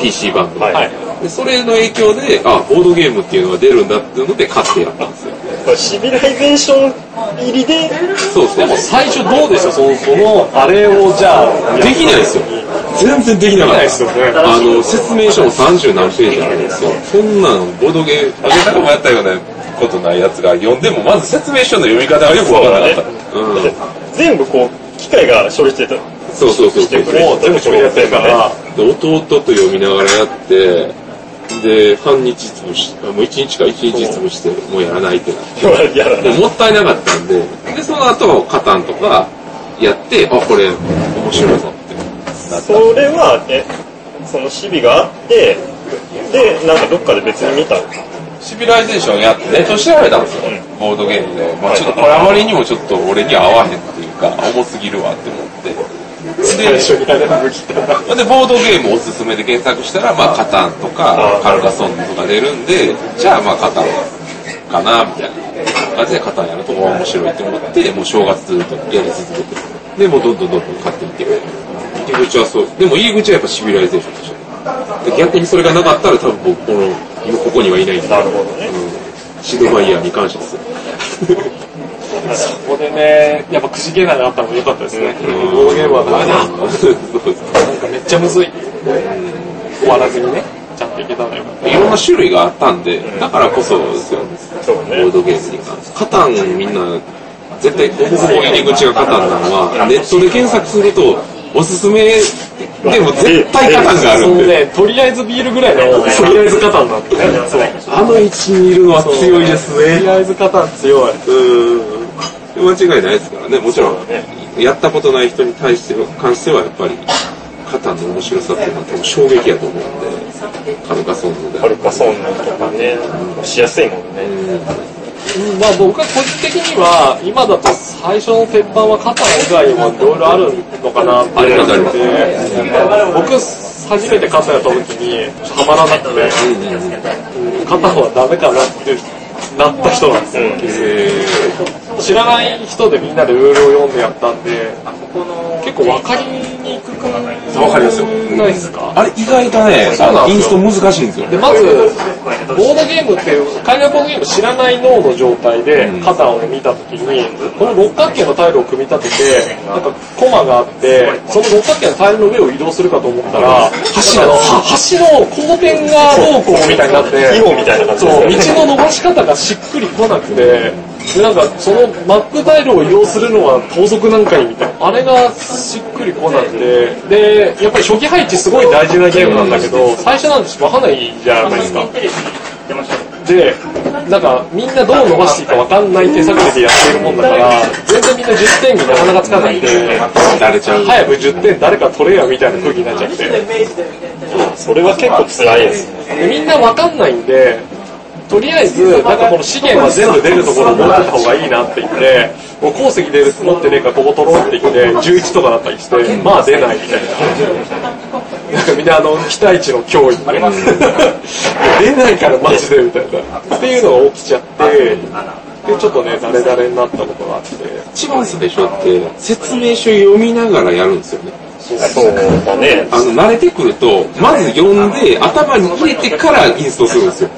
PC 版の、はいでそれの影響であボードゲームっていうのが出るんだっていうので買ってやったんですよ。これシビライゼーション入りで？そうそう。でも最初どうでした？その、その、あれをじゃあ、できないですよ。全然できなかったできないですよね。あの説明書も30何ページあるんですよ。そんなんボードゲームあげたかもやったようなことないやつが読んでもまず説明書の読み方がよくわからなかった。うん。全部こう機械が処理してたそうそうそうそう。してくれもう全部処理やってるから、で弟と読みながらやってで半日潰しあもう1日か1日潰してもうやらないってなって。やらないでもったいなかったんで。でその後カタンとかやってあこれ面白いぞって。なったそれはえそのシビがあってでなんかどっかで別に見たシビライゼーションやってネット調べたんですよ、ボードゲームで、まあ、ちょっとこれあまりにもちょっと俺には合わへんっていうか重すぎるわって思ってで、ボードゲームおすすめで検索したら、まあ、カタンとか、カルカソンヌとか出るんで、じゃあ、まあ、カタンかな、みたいな感じで、カタンやると面白いって思って、もう正月ずっとやり続けて、で、もうどんどんどんどん買っていって、入り口はそう、でも入り口はやっぱシビライゼーションでしょ。で逆にそれがなかったら、多分僕、この、今ここにはいないんで、なるほどねうん、シドバイヤーに感謝ですよ。そこでね、やっぱくじけないがあったのも良かったですね。うんボードゲームはダメだ。なんかめっちゃむずい。終わらずにね、ちゃんといけたのよ。いろんな種類があったんで、だからこそですよ、そうねボードゲームに関して。カタンみんな、絶対ほぼほぼ入り口がカタンなのは、ネットで検索すると、おすすめでも絶対カタンがあるんで、ね、とりあえずビールぐらいの、とりあえずカタンなんでね。そう。あの位置にいるのは強いですとりね。あえずカタン強い。うん。間違いないですからね、もちろん、やったことない人に対しては、関してはやっぱり、カタンの面白さっていうのは多分衝撃やと思うんで、カルカソンヌで。カルカソンヌとかねしやすいもんねうんうんまあ僕は個人的には、今だと最初の鉄板はカタン以外にもいろいろあるのかなって思って、僕初めてカタンやった時にハマらなくて、うんカタンはダメかなってなった人なんですよ。知らない人でみんなでルールを読んでやったんで、結構分かりにくくわかりますよ。ないですか？あれ意外とね、そうなインスト難しいんですよ。でまず、ボードゲームっていう、海外ボードゲーム知らない脳の状態で、カタンを見たときに、この六角形のタイルを組み立てて、なんかコマがあって、その六角形のタイルの上を移動するかと思ったら、橋の、は橋の交点がどうこうみたいになって、囲碁みたいな感じそう、道の伸ばし方がしっくりこなくて、で、なんか、そのマップタイルを移動するのは盗賊なんかいみたいな。あれがしっくりこなくて、で、やっぱり初期配置すごい大事なゲームなんだけど、最初なんてわかんないじゃないですか。で、なんか、みんなどう伸ばしていいかわかんない手探りでやってるもんだから、全然みんな10点になかなかつかないんで、慣れちゃう。早く10点誰か取れやみたいな空気になっちゃって。それは結構辛いですねでみんなわかんないんで、とりあえず、なんかこの資源は全部出るところを持ってた方がいいなって言って、もう鉱石出る持ってねえからここ取ろうって言って、11とかだったりして、まあ出ないみたいな。なんかみんなあの、期待値の脅威。[laughs] 出ないからマジでみたいな。っていうのが起きちゃって、で、ちょっとね、誰々になったことがあって、一番最初って説明書読みながらやるんですよね。そうだねあの、慣れてくると、まず読んで、頭に入れてからインストするんですよ。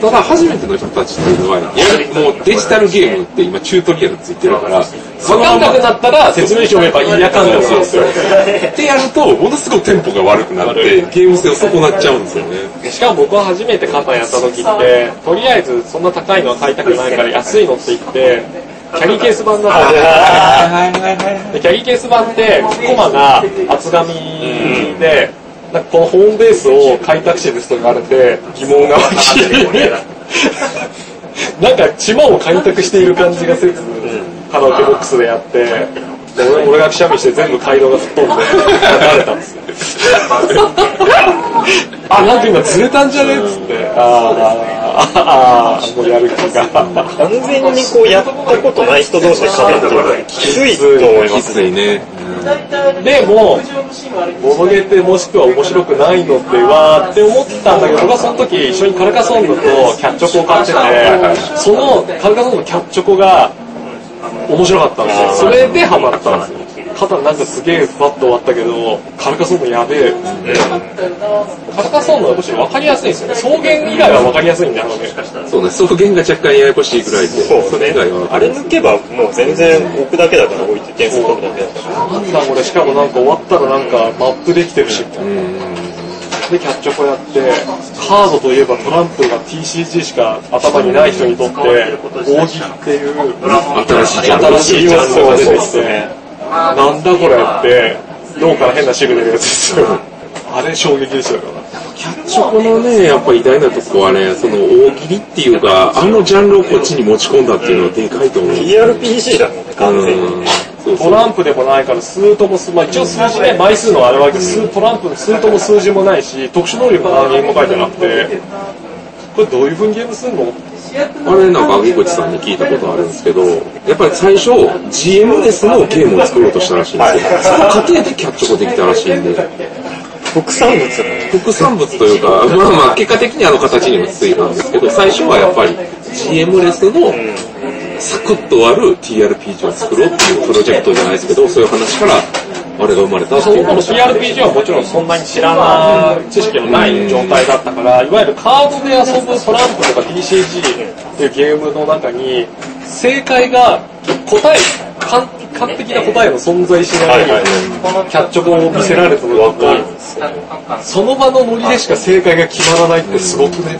ただ初めての人たちっていうのは、もうデジタルゲームって今チュートリアルついてるから、そわかんなくなったら説明書を読めばいいやかんだそうそう。ってやると、ものすごくテンポが悪くなって、ゲーム性を損なっちゃうんですよね。しかも僕は初めてカタンやった時って、とりあえずそんな高いのは買いたくないから安いのって言って、キャリーケース版だったんで、でキャリーケース版ってコマが厚紙で、なんかこのホームベースを開拓士ですとかあるんで疑問が湧き、[laughs] なんか島を開拓している感じがせず、カラオケボックスでやって、で俺俺がくしゃみして全部街道が吹っ飛んで、流れたんですよ。[laughs] あ、なんか今ずれたんじゃねっつって、あーあー、もうやる気が。完全にこうやったことない人同士で喋ってるのはきついと思いきますついね。でも、ボドゲってもしくは面白くないのってわーって思ったんだけど、僕はその時一緒にカルカソンヌとキャッチョコを買ってて、そのカルカソンヌのキャッチョコが面白かったんですよ。それでハマったんですよ。肩なんかすげえふわっと終わったけど、カルカソンヌやべえ。カルカソンヌはむしろ分かりやすいんですよね。草原以外は分かりやすいんで、あのね。そうね、草原が若干ややこしいぐらいで、そうれ以外は。あれ抜けばもう全然置くだけだから置いて点数取るだけだからなんだこれ、しかもなんか終わったらなんかマップできてるし、みたいな。で、キャッチョコやって、カードといえばトランプが TCG しか頭にない人にとって、大喜利っていう新しいジャンル新しいジャンルが出てきて、なんだこれって、脳から変なシグ出るやつですよ。あれ衝撃でしたから。キャッチョコのね、やっぱ偉大なとこはね、その大喜利っていうか、あのジャンルをこっちに持ち込んだっていうのはでかいと思う。TRPG だもんね完全にトランプでもないから、数とも数、まあ一応数字ね、枚数のあれは数トランプの数とも数字もないし、特殊能力の何も書いてなくて、これどういう風にゲームすんの？あれなんか、井口さんに聞いたことあるんですけど、やっぱり最初、GMS のゲームを作ろうとしたらしいんですよ。その過程でキャッチョコできたらしいんで、副産物？副産物？というか、まあまあ、結果的にあの形にもついたんですけど、最初はやっぱり GM レスのサクッと終わる TRPG を作ろうっていうプロジェクトじゃないですけど、そういう話から、あれが生まれたっていう TRPG はもちろんそんなに知らない知識のない状態だったから、いわゆるカードで遊ぶトランプとか TCG っていうゲームの中に、正解が答え、完完璧な答えの存在しない、キャッチョコを見せられた時に、その場のノリでしか正解が決まらないってすごくね。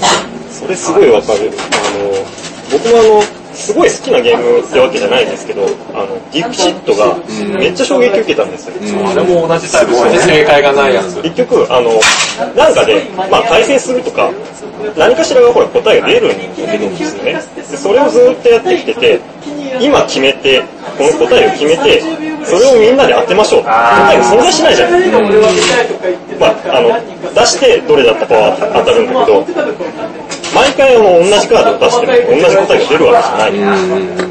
それすごいわかる。あの、僕もあの、すごい好きなゲームってわけじゃないんですけど、あの、ディクシットがめっちゃ衝撃受けたんですよ。あれも同じタイプですよね、正解がないやつ。結局、あの、なんかで、まあ対戦するとか、何かしらがほら答えが出るんですよね。でそれをずっとやってきてて、今決めて、この答えを決めて、それをみんなで当てましょう。答えが存在しないじゃないですか。まあ、あの、出してどれだったかは当たるんだけど、毎回あの同じカードを出しても同じ答えが出るわけじゃない。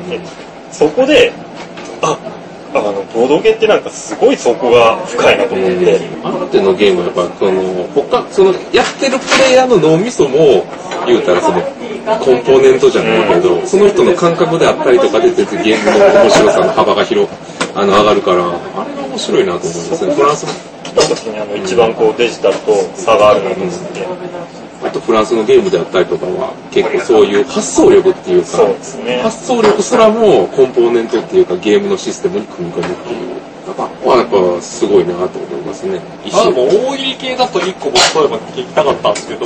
でそこで、あ、あの、ボードゲーってなんかすごいそこが深いなと思って、あの手のゲームはやっぱその他そのやってるプレイヤーの脳みそも言うたらそのコンポーネントじゃないけど、その人の感覚であったりとかで全然ゲームの面白さの幅が広あの上がるからあれが面白いなと思いますね。フランス来た時にあの一番こうデジタルと差があるなと思って、あとフランスのゲームであったりとかは結構そういう発想力っていうか。発想力すらもコンポーネントっていうかゲームのシステムに組み込むっていう。やっぱ、やっぱすごいなと思いますね。一あでも大喜利系だと1個僕例えば聞きたかったんですけど、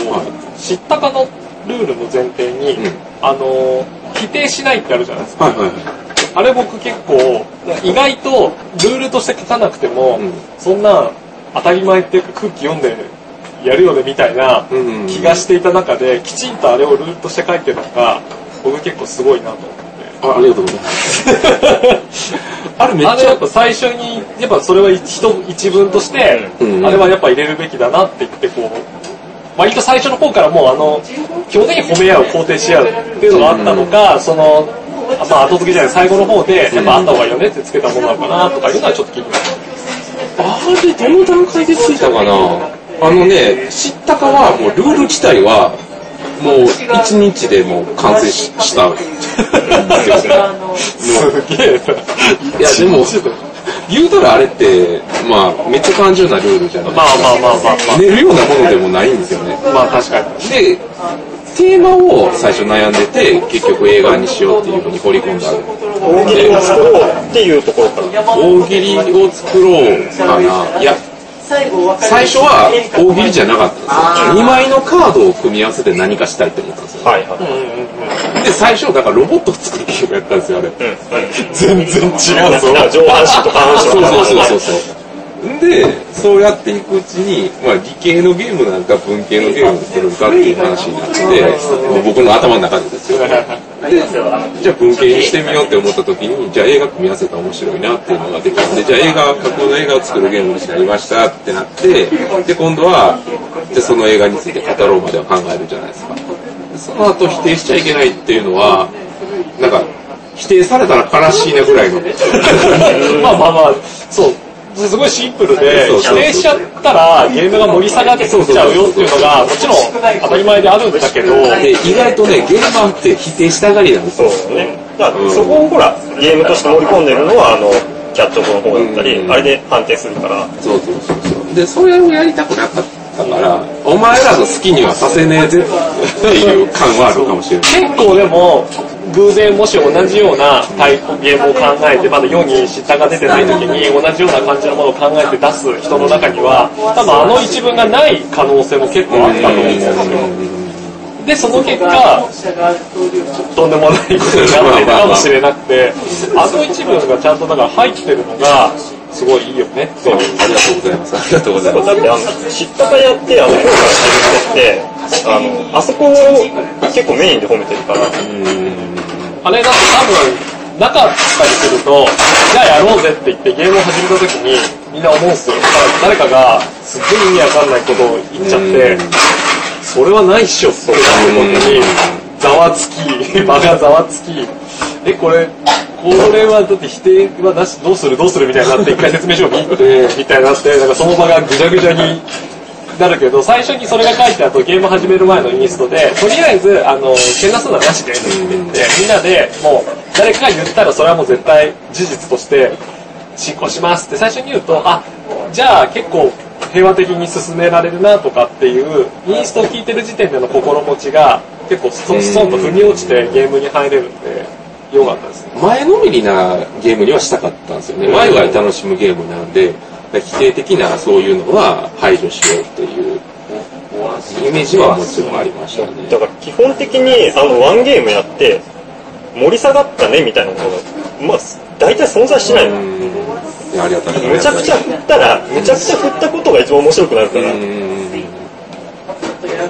知ったかのルールの前提に、うんあの、否定しないってあるじゃないですか。はいはいはい。あれ僕結構、意外とルールとして書かなくても、うんそんな当たり前っていうか空気読んでやるよねみたいなうん気がしていた中で、きちんとあれをルールとして書いてるのが、僕結構すごいなと思って。あありがとうございます。[laughs] あれめっちゃやっぱ最初に、やっぱそれは一一文として、うんあれはやっぱ入れるべきだなって言ってこう、割と最初の方からもうあの、基本的に褒め合う、肯定し合うっていうのがあったのか、その、あまあ後付けじゃない、最後の方で、やっぱあった方がいいよねってつけたものなのかなとかいうのはちょっと気になる。あれどの段階でついたかな？あのね、知ったかはもうルール自体はもう一日でもう完成ししたんですげえな。いやでも、言うたらあれって、まあめっちゃ単純なルールじゃないまあまあまあまあま寝るようなものでもないんですよね。あ、まあ確かに。で、テーマを最初悩んでて、結局映画にしようっていうふうに掘り込んだ。大喜利を作ろうっていうところから。大喜利を作ろうかな。いや、最初は大喜利じゃなかったんですよ。2枚のカードを組み合わせて何かしたいって思ったんですよ。はいはい。で、最初、だからロボットを作るゲームやったんですよ、あれ。うん。全然違うぞ。上半身と下半身そうのそうそうそうそう。で、そうやっていくうちに、まあ理系のゲームなんか文系のゲームを作るかっていう話になって、僕の頭の中でですよ。[laughs] で、じゃあ文系にしてみようって思った時に、じゃあ映画組み合わせたら面白いなっていうのができたんで、じゃあ映画、架空の映画を作るゲームになりましたってなって、で、今度は、じゃあその映画について語ろうまでは考えるじゃないですか。その後否定しちゃいけないっていうのは、なんか、否定されたら悲しいなぐらいの。[laughs] まあまあまあ、そう。すごいシンプルで、そうそう否定しちゃったらゲームが盛り下がっちゃうよっていうのが、もちろん当たり前であるんだけど、で、意外とね、ゲーマーって否定したがりなんですそうよ。ですね。だからそこをほら、ゲームとして盛り込んでるのは、あの、キャットボの方だったり、うんあれで判定するから、そうそうそうそう。で、それをやりたくなかったから、お前らの好きにはさせねえぜっていう感はあるかもしれない。結構でも、偶然もし同じようなタイプゲームを考えて、まだ世に知ったが出てない時に同じような感じのものを考えて出す人の中には、多分あの一文がない可能性も結構あったと思うんですよ。で、その結果、とんでもないことになっていたかもしれなくて、あの一文がちゃんとだから入ってるのが、すごいいいよねって。ありがとうございます。ありがとうございます。だってあの、知ったかやって、あの、評価してる人って、あの、あそこを結構メインで褒めてるから、あれだって多分、なかったりすると、じゃあやろうぜって言ってゲームを始めた時にみんな思うんすよ。だから誰かがすっごい意味わかんないことを言っちゃって、それはないっしょってなった時に、ざわつき、場がざわつき、え、これ、これはだって否定はなし、どうするどうするみたいになって、一回説明書を見て、みたいになって、なんかその場がぐちゃぐちゃになるけど、最初にそれが書いてあるとゲーム始める前のインストで、とりあえず、あの、けなすのはなしでって言って、みんなでもう、誰かが言ったらそれはもう絶対事実として進行しますって最初に言うと、あ、じゃあ結構平和的に進められるなとかっていう、インストを聞いてる時点での心持ちが結構ストンストンと踏み落ちてゲームに入れるんで、よかったですね。前のめりなゲームにはしたかったんですよね。ワイワイ楽しむゲームなんで、否定的なそういうのは排除しようっていうイメージはもちろんありましたね。だから基本的にあのワンゲームやって盛り下がったねみたいなことがまあ大体存在しないの、うんいやありがたい。めちゃくちゃ振ったらめちゃくちゃ振ったことが一番面白くなるから、うん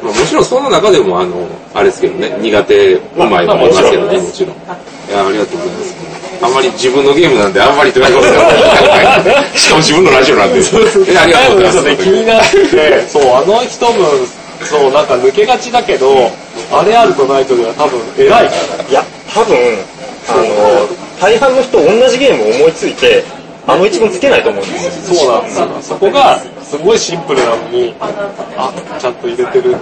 まあ、もちろんその中でもあの、あれですけどね、苦手、うまいもありますけどね、もちろん。いや、ありがとうございます。あんまり自分のゲームなんであんまりということでしかも自分のラジオなんで。ありがとうございます。ね、気になって、そう、あの一文、そう、なんか抜けがちだけど、あれあるとないとでは多分偉いから。いや多分あの大半の人同じゲームを思いついてあの一文つけないと思うんですよそうなんですよ。そこが、すごいシンプルなのに、あ、ちゃんと入れてる。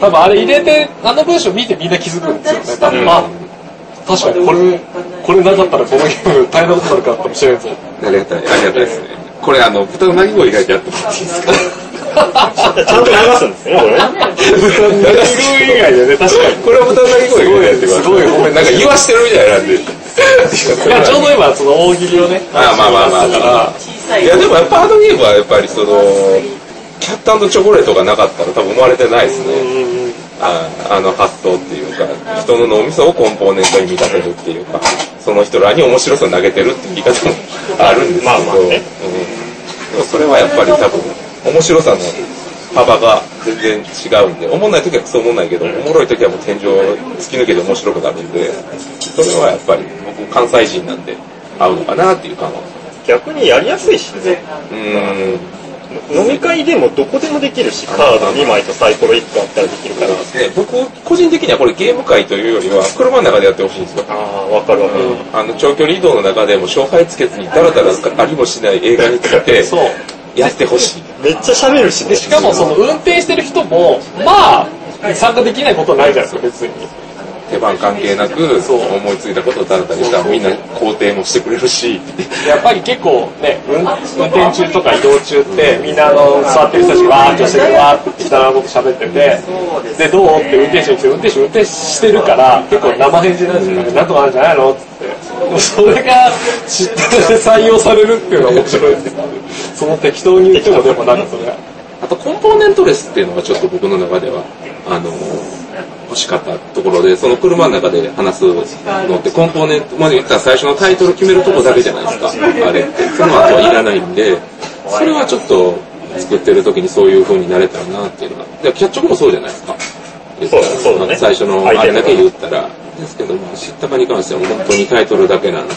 多分あれ入れて、あの文章見てみんな気づくんですよね。多分、あ、確かにこれ、これなかったらこのゲーム大変なことになるかもしれんぞ。ありがたい、ありがたいですね。これあの、豚の鳴き声以外でやってもらっていいですかちゃんと流すんですねこれね豚の鳴き声以外でね、確かに。これは豚の鳴き声以外でやってください。すごいごめんなんか言わしてるみたいなんで。いや、ちょうど今、その大喜利をね、まあまあまあまあだから、いやでもやっぱあのゲームはやっぱりその、キャットチョコレートがなかったら多分生まれてないですね。ああの発想っていうか、人の脳みそをコンポーネントに見立てるっていうか、その人らに面白さを投げてるっていう言い方もあるんですけど、まあまあねうん、でもそれはやっぱり多分、面白さの幅が全然違うんで、おもんない時はクソおもんないけど、おもろい時はもう天井突き抜けて面白くなるんで、それはやっぱり僕関西人なんで合うのかなっていう感は。逆にやりやすいしねうーん。飲み会でもどこでもできるしカード2枚とサイコロ1個あったらできるからね、僕、個人的にはこれゲーム会というよりは、車の中でやってほしいんですよ。ああわかるわかる、あの、長距離移動の中でも勝敗つけずにダラダラありもしない映画について、そう。やってほしい。めっちゃ喋るしねで、しかもその運転してる人も、まあ、参加できないことはないじゃないですか、別に。手番関係なく、そう。思いついたことをただただ言ったらみんな肯定もしてくれるし、やっぱり結構ね、運運転中とか移動中って、みんなあの、座ってる人たちがわーっとしてる、わーって北川僕喋ってて、で、どう？って運転手に来て、運転手運転してるから、結構生返事なんですよね。なんとかなんじゃないの？って。それが知ってて採用されるっていうのは面白いですね。その適当に言ってもでもなんかそれが。あとコンポーネントレスっていうのがちょっと僕の中では、あの、欲しかったところで、その車の中で話すのってコンポーネント、まで言ったら最初のタイトル決めるとこだけじゃないですか、あれって。その後はいらないんで、それはちょっと作ってる時にそういう風になれたらなっていうのが。でキャッチョコもそうじゃないですか。そうそうだね最初のあれだけ言ったら。ですけども、知ったかに関しては本当にタイトルだけなんで、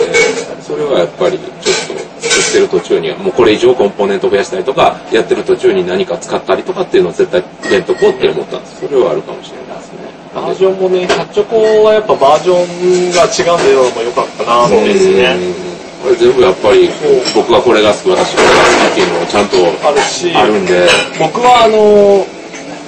それはやっぱりちょっと作ってる途中には、もうこれ以上コンポーネント増やしたりとか、やってる途中に何か使ったりとかっていうのを絶対入れんとこうって思ったんです。それはあるかもしれないですね。バージョンもね、キャッチョコはやっぱバージョンが違うんでのも良かったなそうですね。これ全部やっぱり僕はこれが好き、私これが好きっていうのをちゃんとあるし、あるんで、僕はあの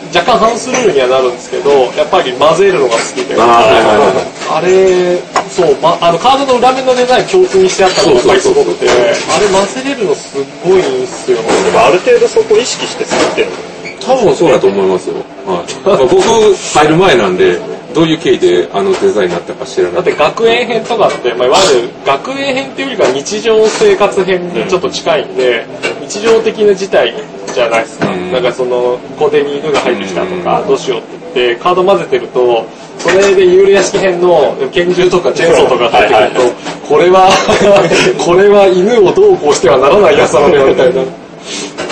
若干反数ルールにはなるんですけど、やっぱり混ぜるのが好きで、あーはいはいはいあれ、そう、ま、あのカードの裏面のデザイン共通にしてあったのがやっぱりすごくて、あれ混ぜれるのすっごいいいんすよ。でもある程度そこ意識して作ってるの多分そうだと思いますよ。はい。まあ僕入る前なんで、どういう経緯であのデザインになったか知らない。だって学園編とかって、まあ、いわゆる学園編っていうよりかは日常生活編にちょっと近いんで、日常的な事態じゃないですか。うんなんかその、校庭に犬が入ってきたとか、どうしようって言って、カード混ぜてると、それで幽霊屋敷編の拳銃とかチェーンソーとか入ってくると、これは、[laughs] これは犬をどうこうしてはならないやつなのよみたいな。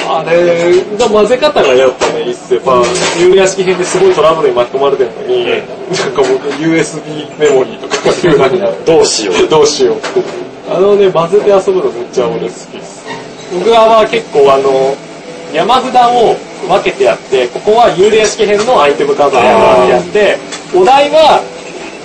あれが混ぜ方がやっぱね、いいっすよ。やっぱ、幽霊屋敷編ですごいトラブルに巻き込まれてるのに、なんか僕 USB メモリーとかいうなんか、どうしようどうしよう。あのね、混ぜて遊ぶのめっちゃ俺好きです。僕は結構あの、山札を分けてやって、ここは幽霊屋敷編のアイテムカードをやって、お題は、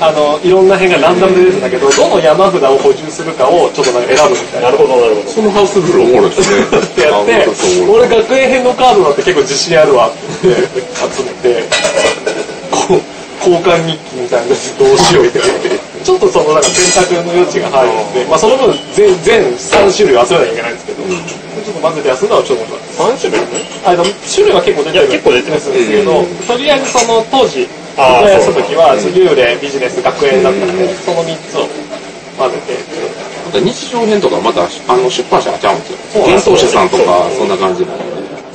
あの、いろんな辺がランダムで出るんだけど、どの山札を補充するかをちょっとなんか選ぶみたいなな。るほどなるほそのハウスルールおもろいですね。ってやって俺学園編のカードだって結構自信あるわって言って、集めて、交換日記みたいなやつどうしようって言って、ちょっとそのなんか選択の余地が入るん。で、まあその分全、全3種類集めなきゃいけないんですけど、ちょっと混ぜて休んだのはちょっと面白いです。3種類あの、種類は結構出てる。結構出てます。ん。ですけど、とりあえずその当時、あーやった時は、幽霊、ビジネス、学園だったんで、その3つを混ぜて、日常編とかまたあの出版社がちゃうんですよ。幻冬者さんとかそんな感じなの。で。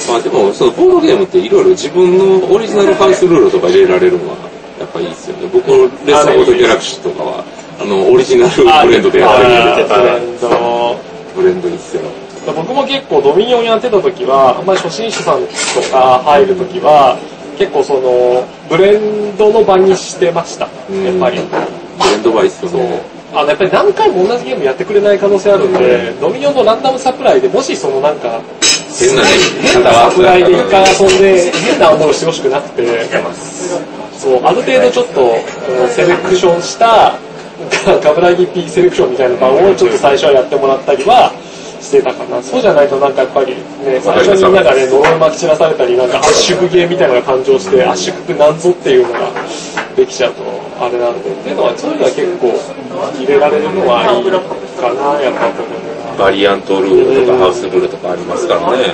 まあでもそのボードゲームっていろいろ自分のオリジナルハウスルールとか入れられるのはやっぱいいですよね。僕レッサーオートギャラクシーとかはあのオリジナルブレンドでやってるんでブレンド。ブレンドいいっすよ。僕も結構ドミニオンやってた時は、あんまり初心者さんとか入る時は、結構その、ブレンドの場にしてました。やっぱり。ブレンドがいいっすよね。あの、やっぱり何回も同じゲームやってくれない可能性あるんで、ドミニオンのランダムサプライでもしそのなんか、変なね、変なサプライで一回遊んで、変な思いをしてほしくなくて、そう、ある程度ちょっと、うんセレクションした、[laughs] ガブラギ P セレクションみたいな版をちょっと最初はやってもらったりはしてたかな。そうじゃないとなんかやっぱりね、最初にみんながね、呪いまき散らされたり、なんか圧縮ゲーみたいなのが誕生して、圧縮ってなんぞっていうのができちゃうと、あれなんで。っていうのは、そういうのは結構入れられるのはいいかな、やっぱ僕バリアントルールとかハウスルールとかありますからね。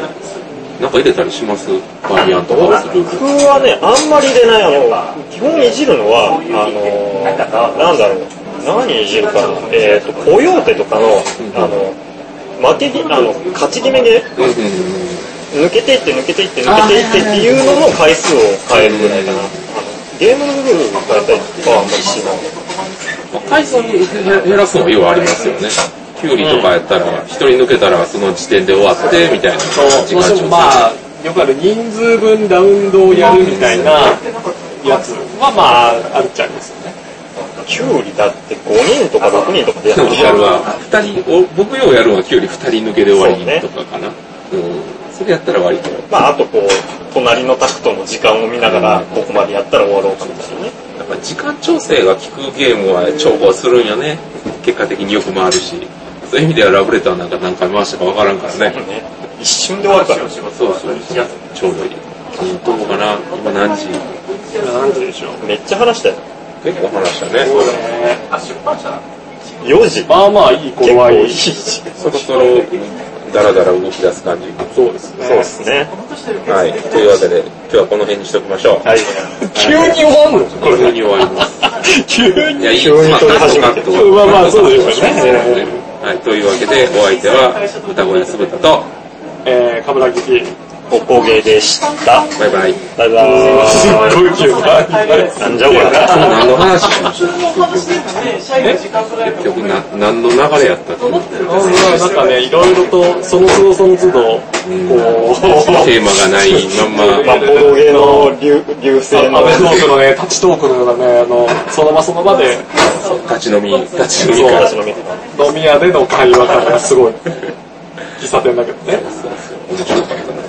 なんか入れたりします？バリアントハウスルール。僕はね、あんまり出ない。あの、基本いじるのは、あの、なんだろう。何いじるかな？えっ、と、コヨーテとかの、あの、負けぎ、あの、勝ち決めで、抜けていって抜けていって抜けていってっていうのの回数を変えるぐらいかな。ゲームのルールを変えたりとかはあんまりしない。まあ回数減らすのはようありますよね。キュウリとかやったら、一人抜けたらその時点で終わって、みたいな。そう、どうしてもまあ、よくある人数分ラウンドをやるみたいなやつはまあ、あるっちゃうんですよね。キュウリだって5人とか6人とかでやるやるわ。二人、お僕ようやるのはキュウリ二人抜けで終わりとかかな。うん。それやったら割と。まあ、あとこう、隣のタクトの時間を見ながら、ここまでやったら終わろうかみたいなね。やっぱ時間調整が効くゲームは重宝するんよね。結果的によく回るし。そういう意味ではラブレターなんか何回回したかわからんからね。ね一瞬で終わるから。そうそうそう。ちょうどいい。うんどうかな今何時？何時でしょう。めっちゃ話したよ。結構話したね。4時。まあまあいい結構いい頃合い。時。そろそろ、だらだら動き出す感じ。そうですね。そうですね。はい。というわけで、今日はこの辺にしときましょう。はい。急に終わんの？これに終わります。[laughs] 急にいや、いい急に始めてカットカットまあまあそうですよね。はい。というわけで、お相手は、歌声すぶたと、えー、カムラギキ。おこげでした。バイバイ。バイバーイ。すっごい急な。なんじゃこれ。何の話しました結局な、何の流れやったっなんかね、いろいろと、その都度その都度、こう、テーマがないまんま、まあ、ボードゲーの流流星のアベトークのね、立ちトークのようなね、あの、その場その場で、[laughs] 立ち飲み、立ち飲み。飲み屋での会話感がすごい。喫茶店だけどね。面白かった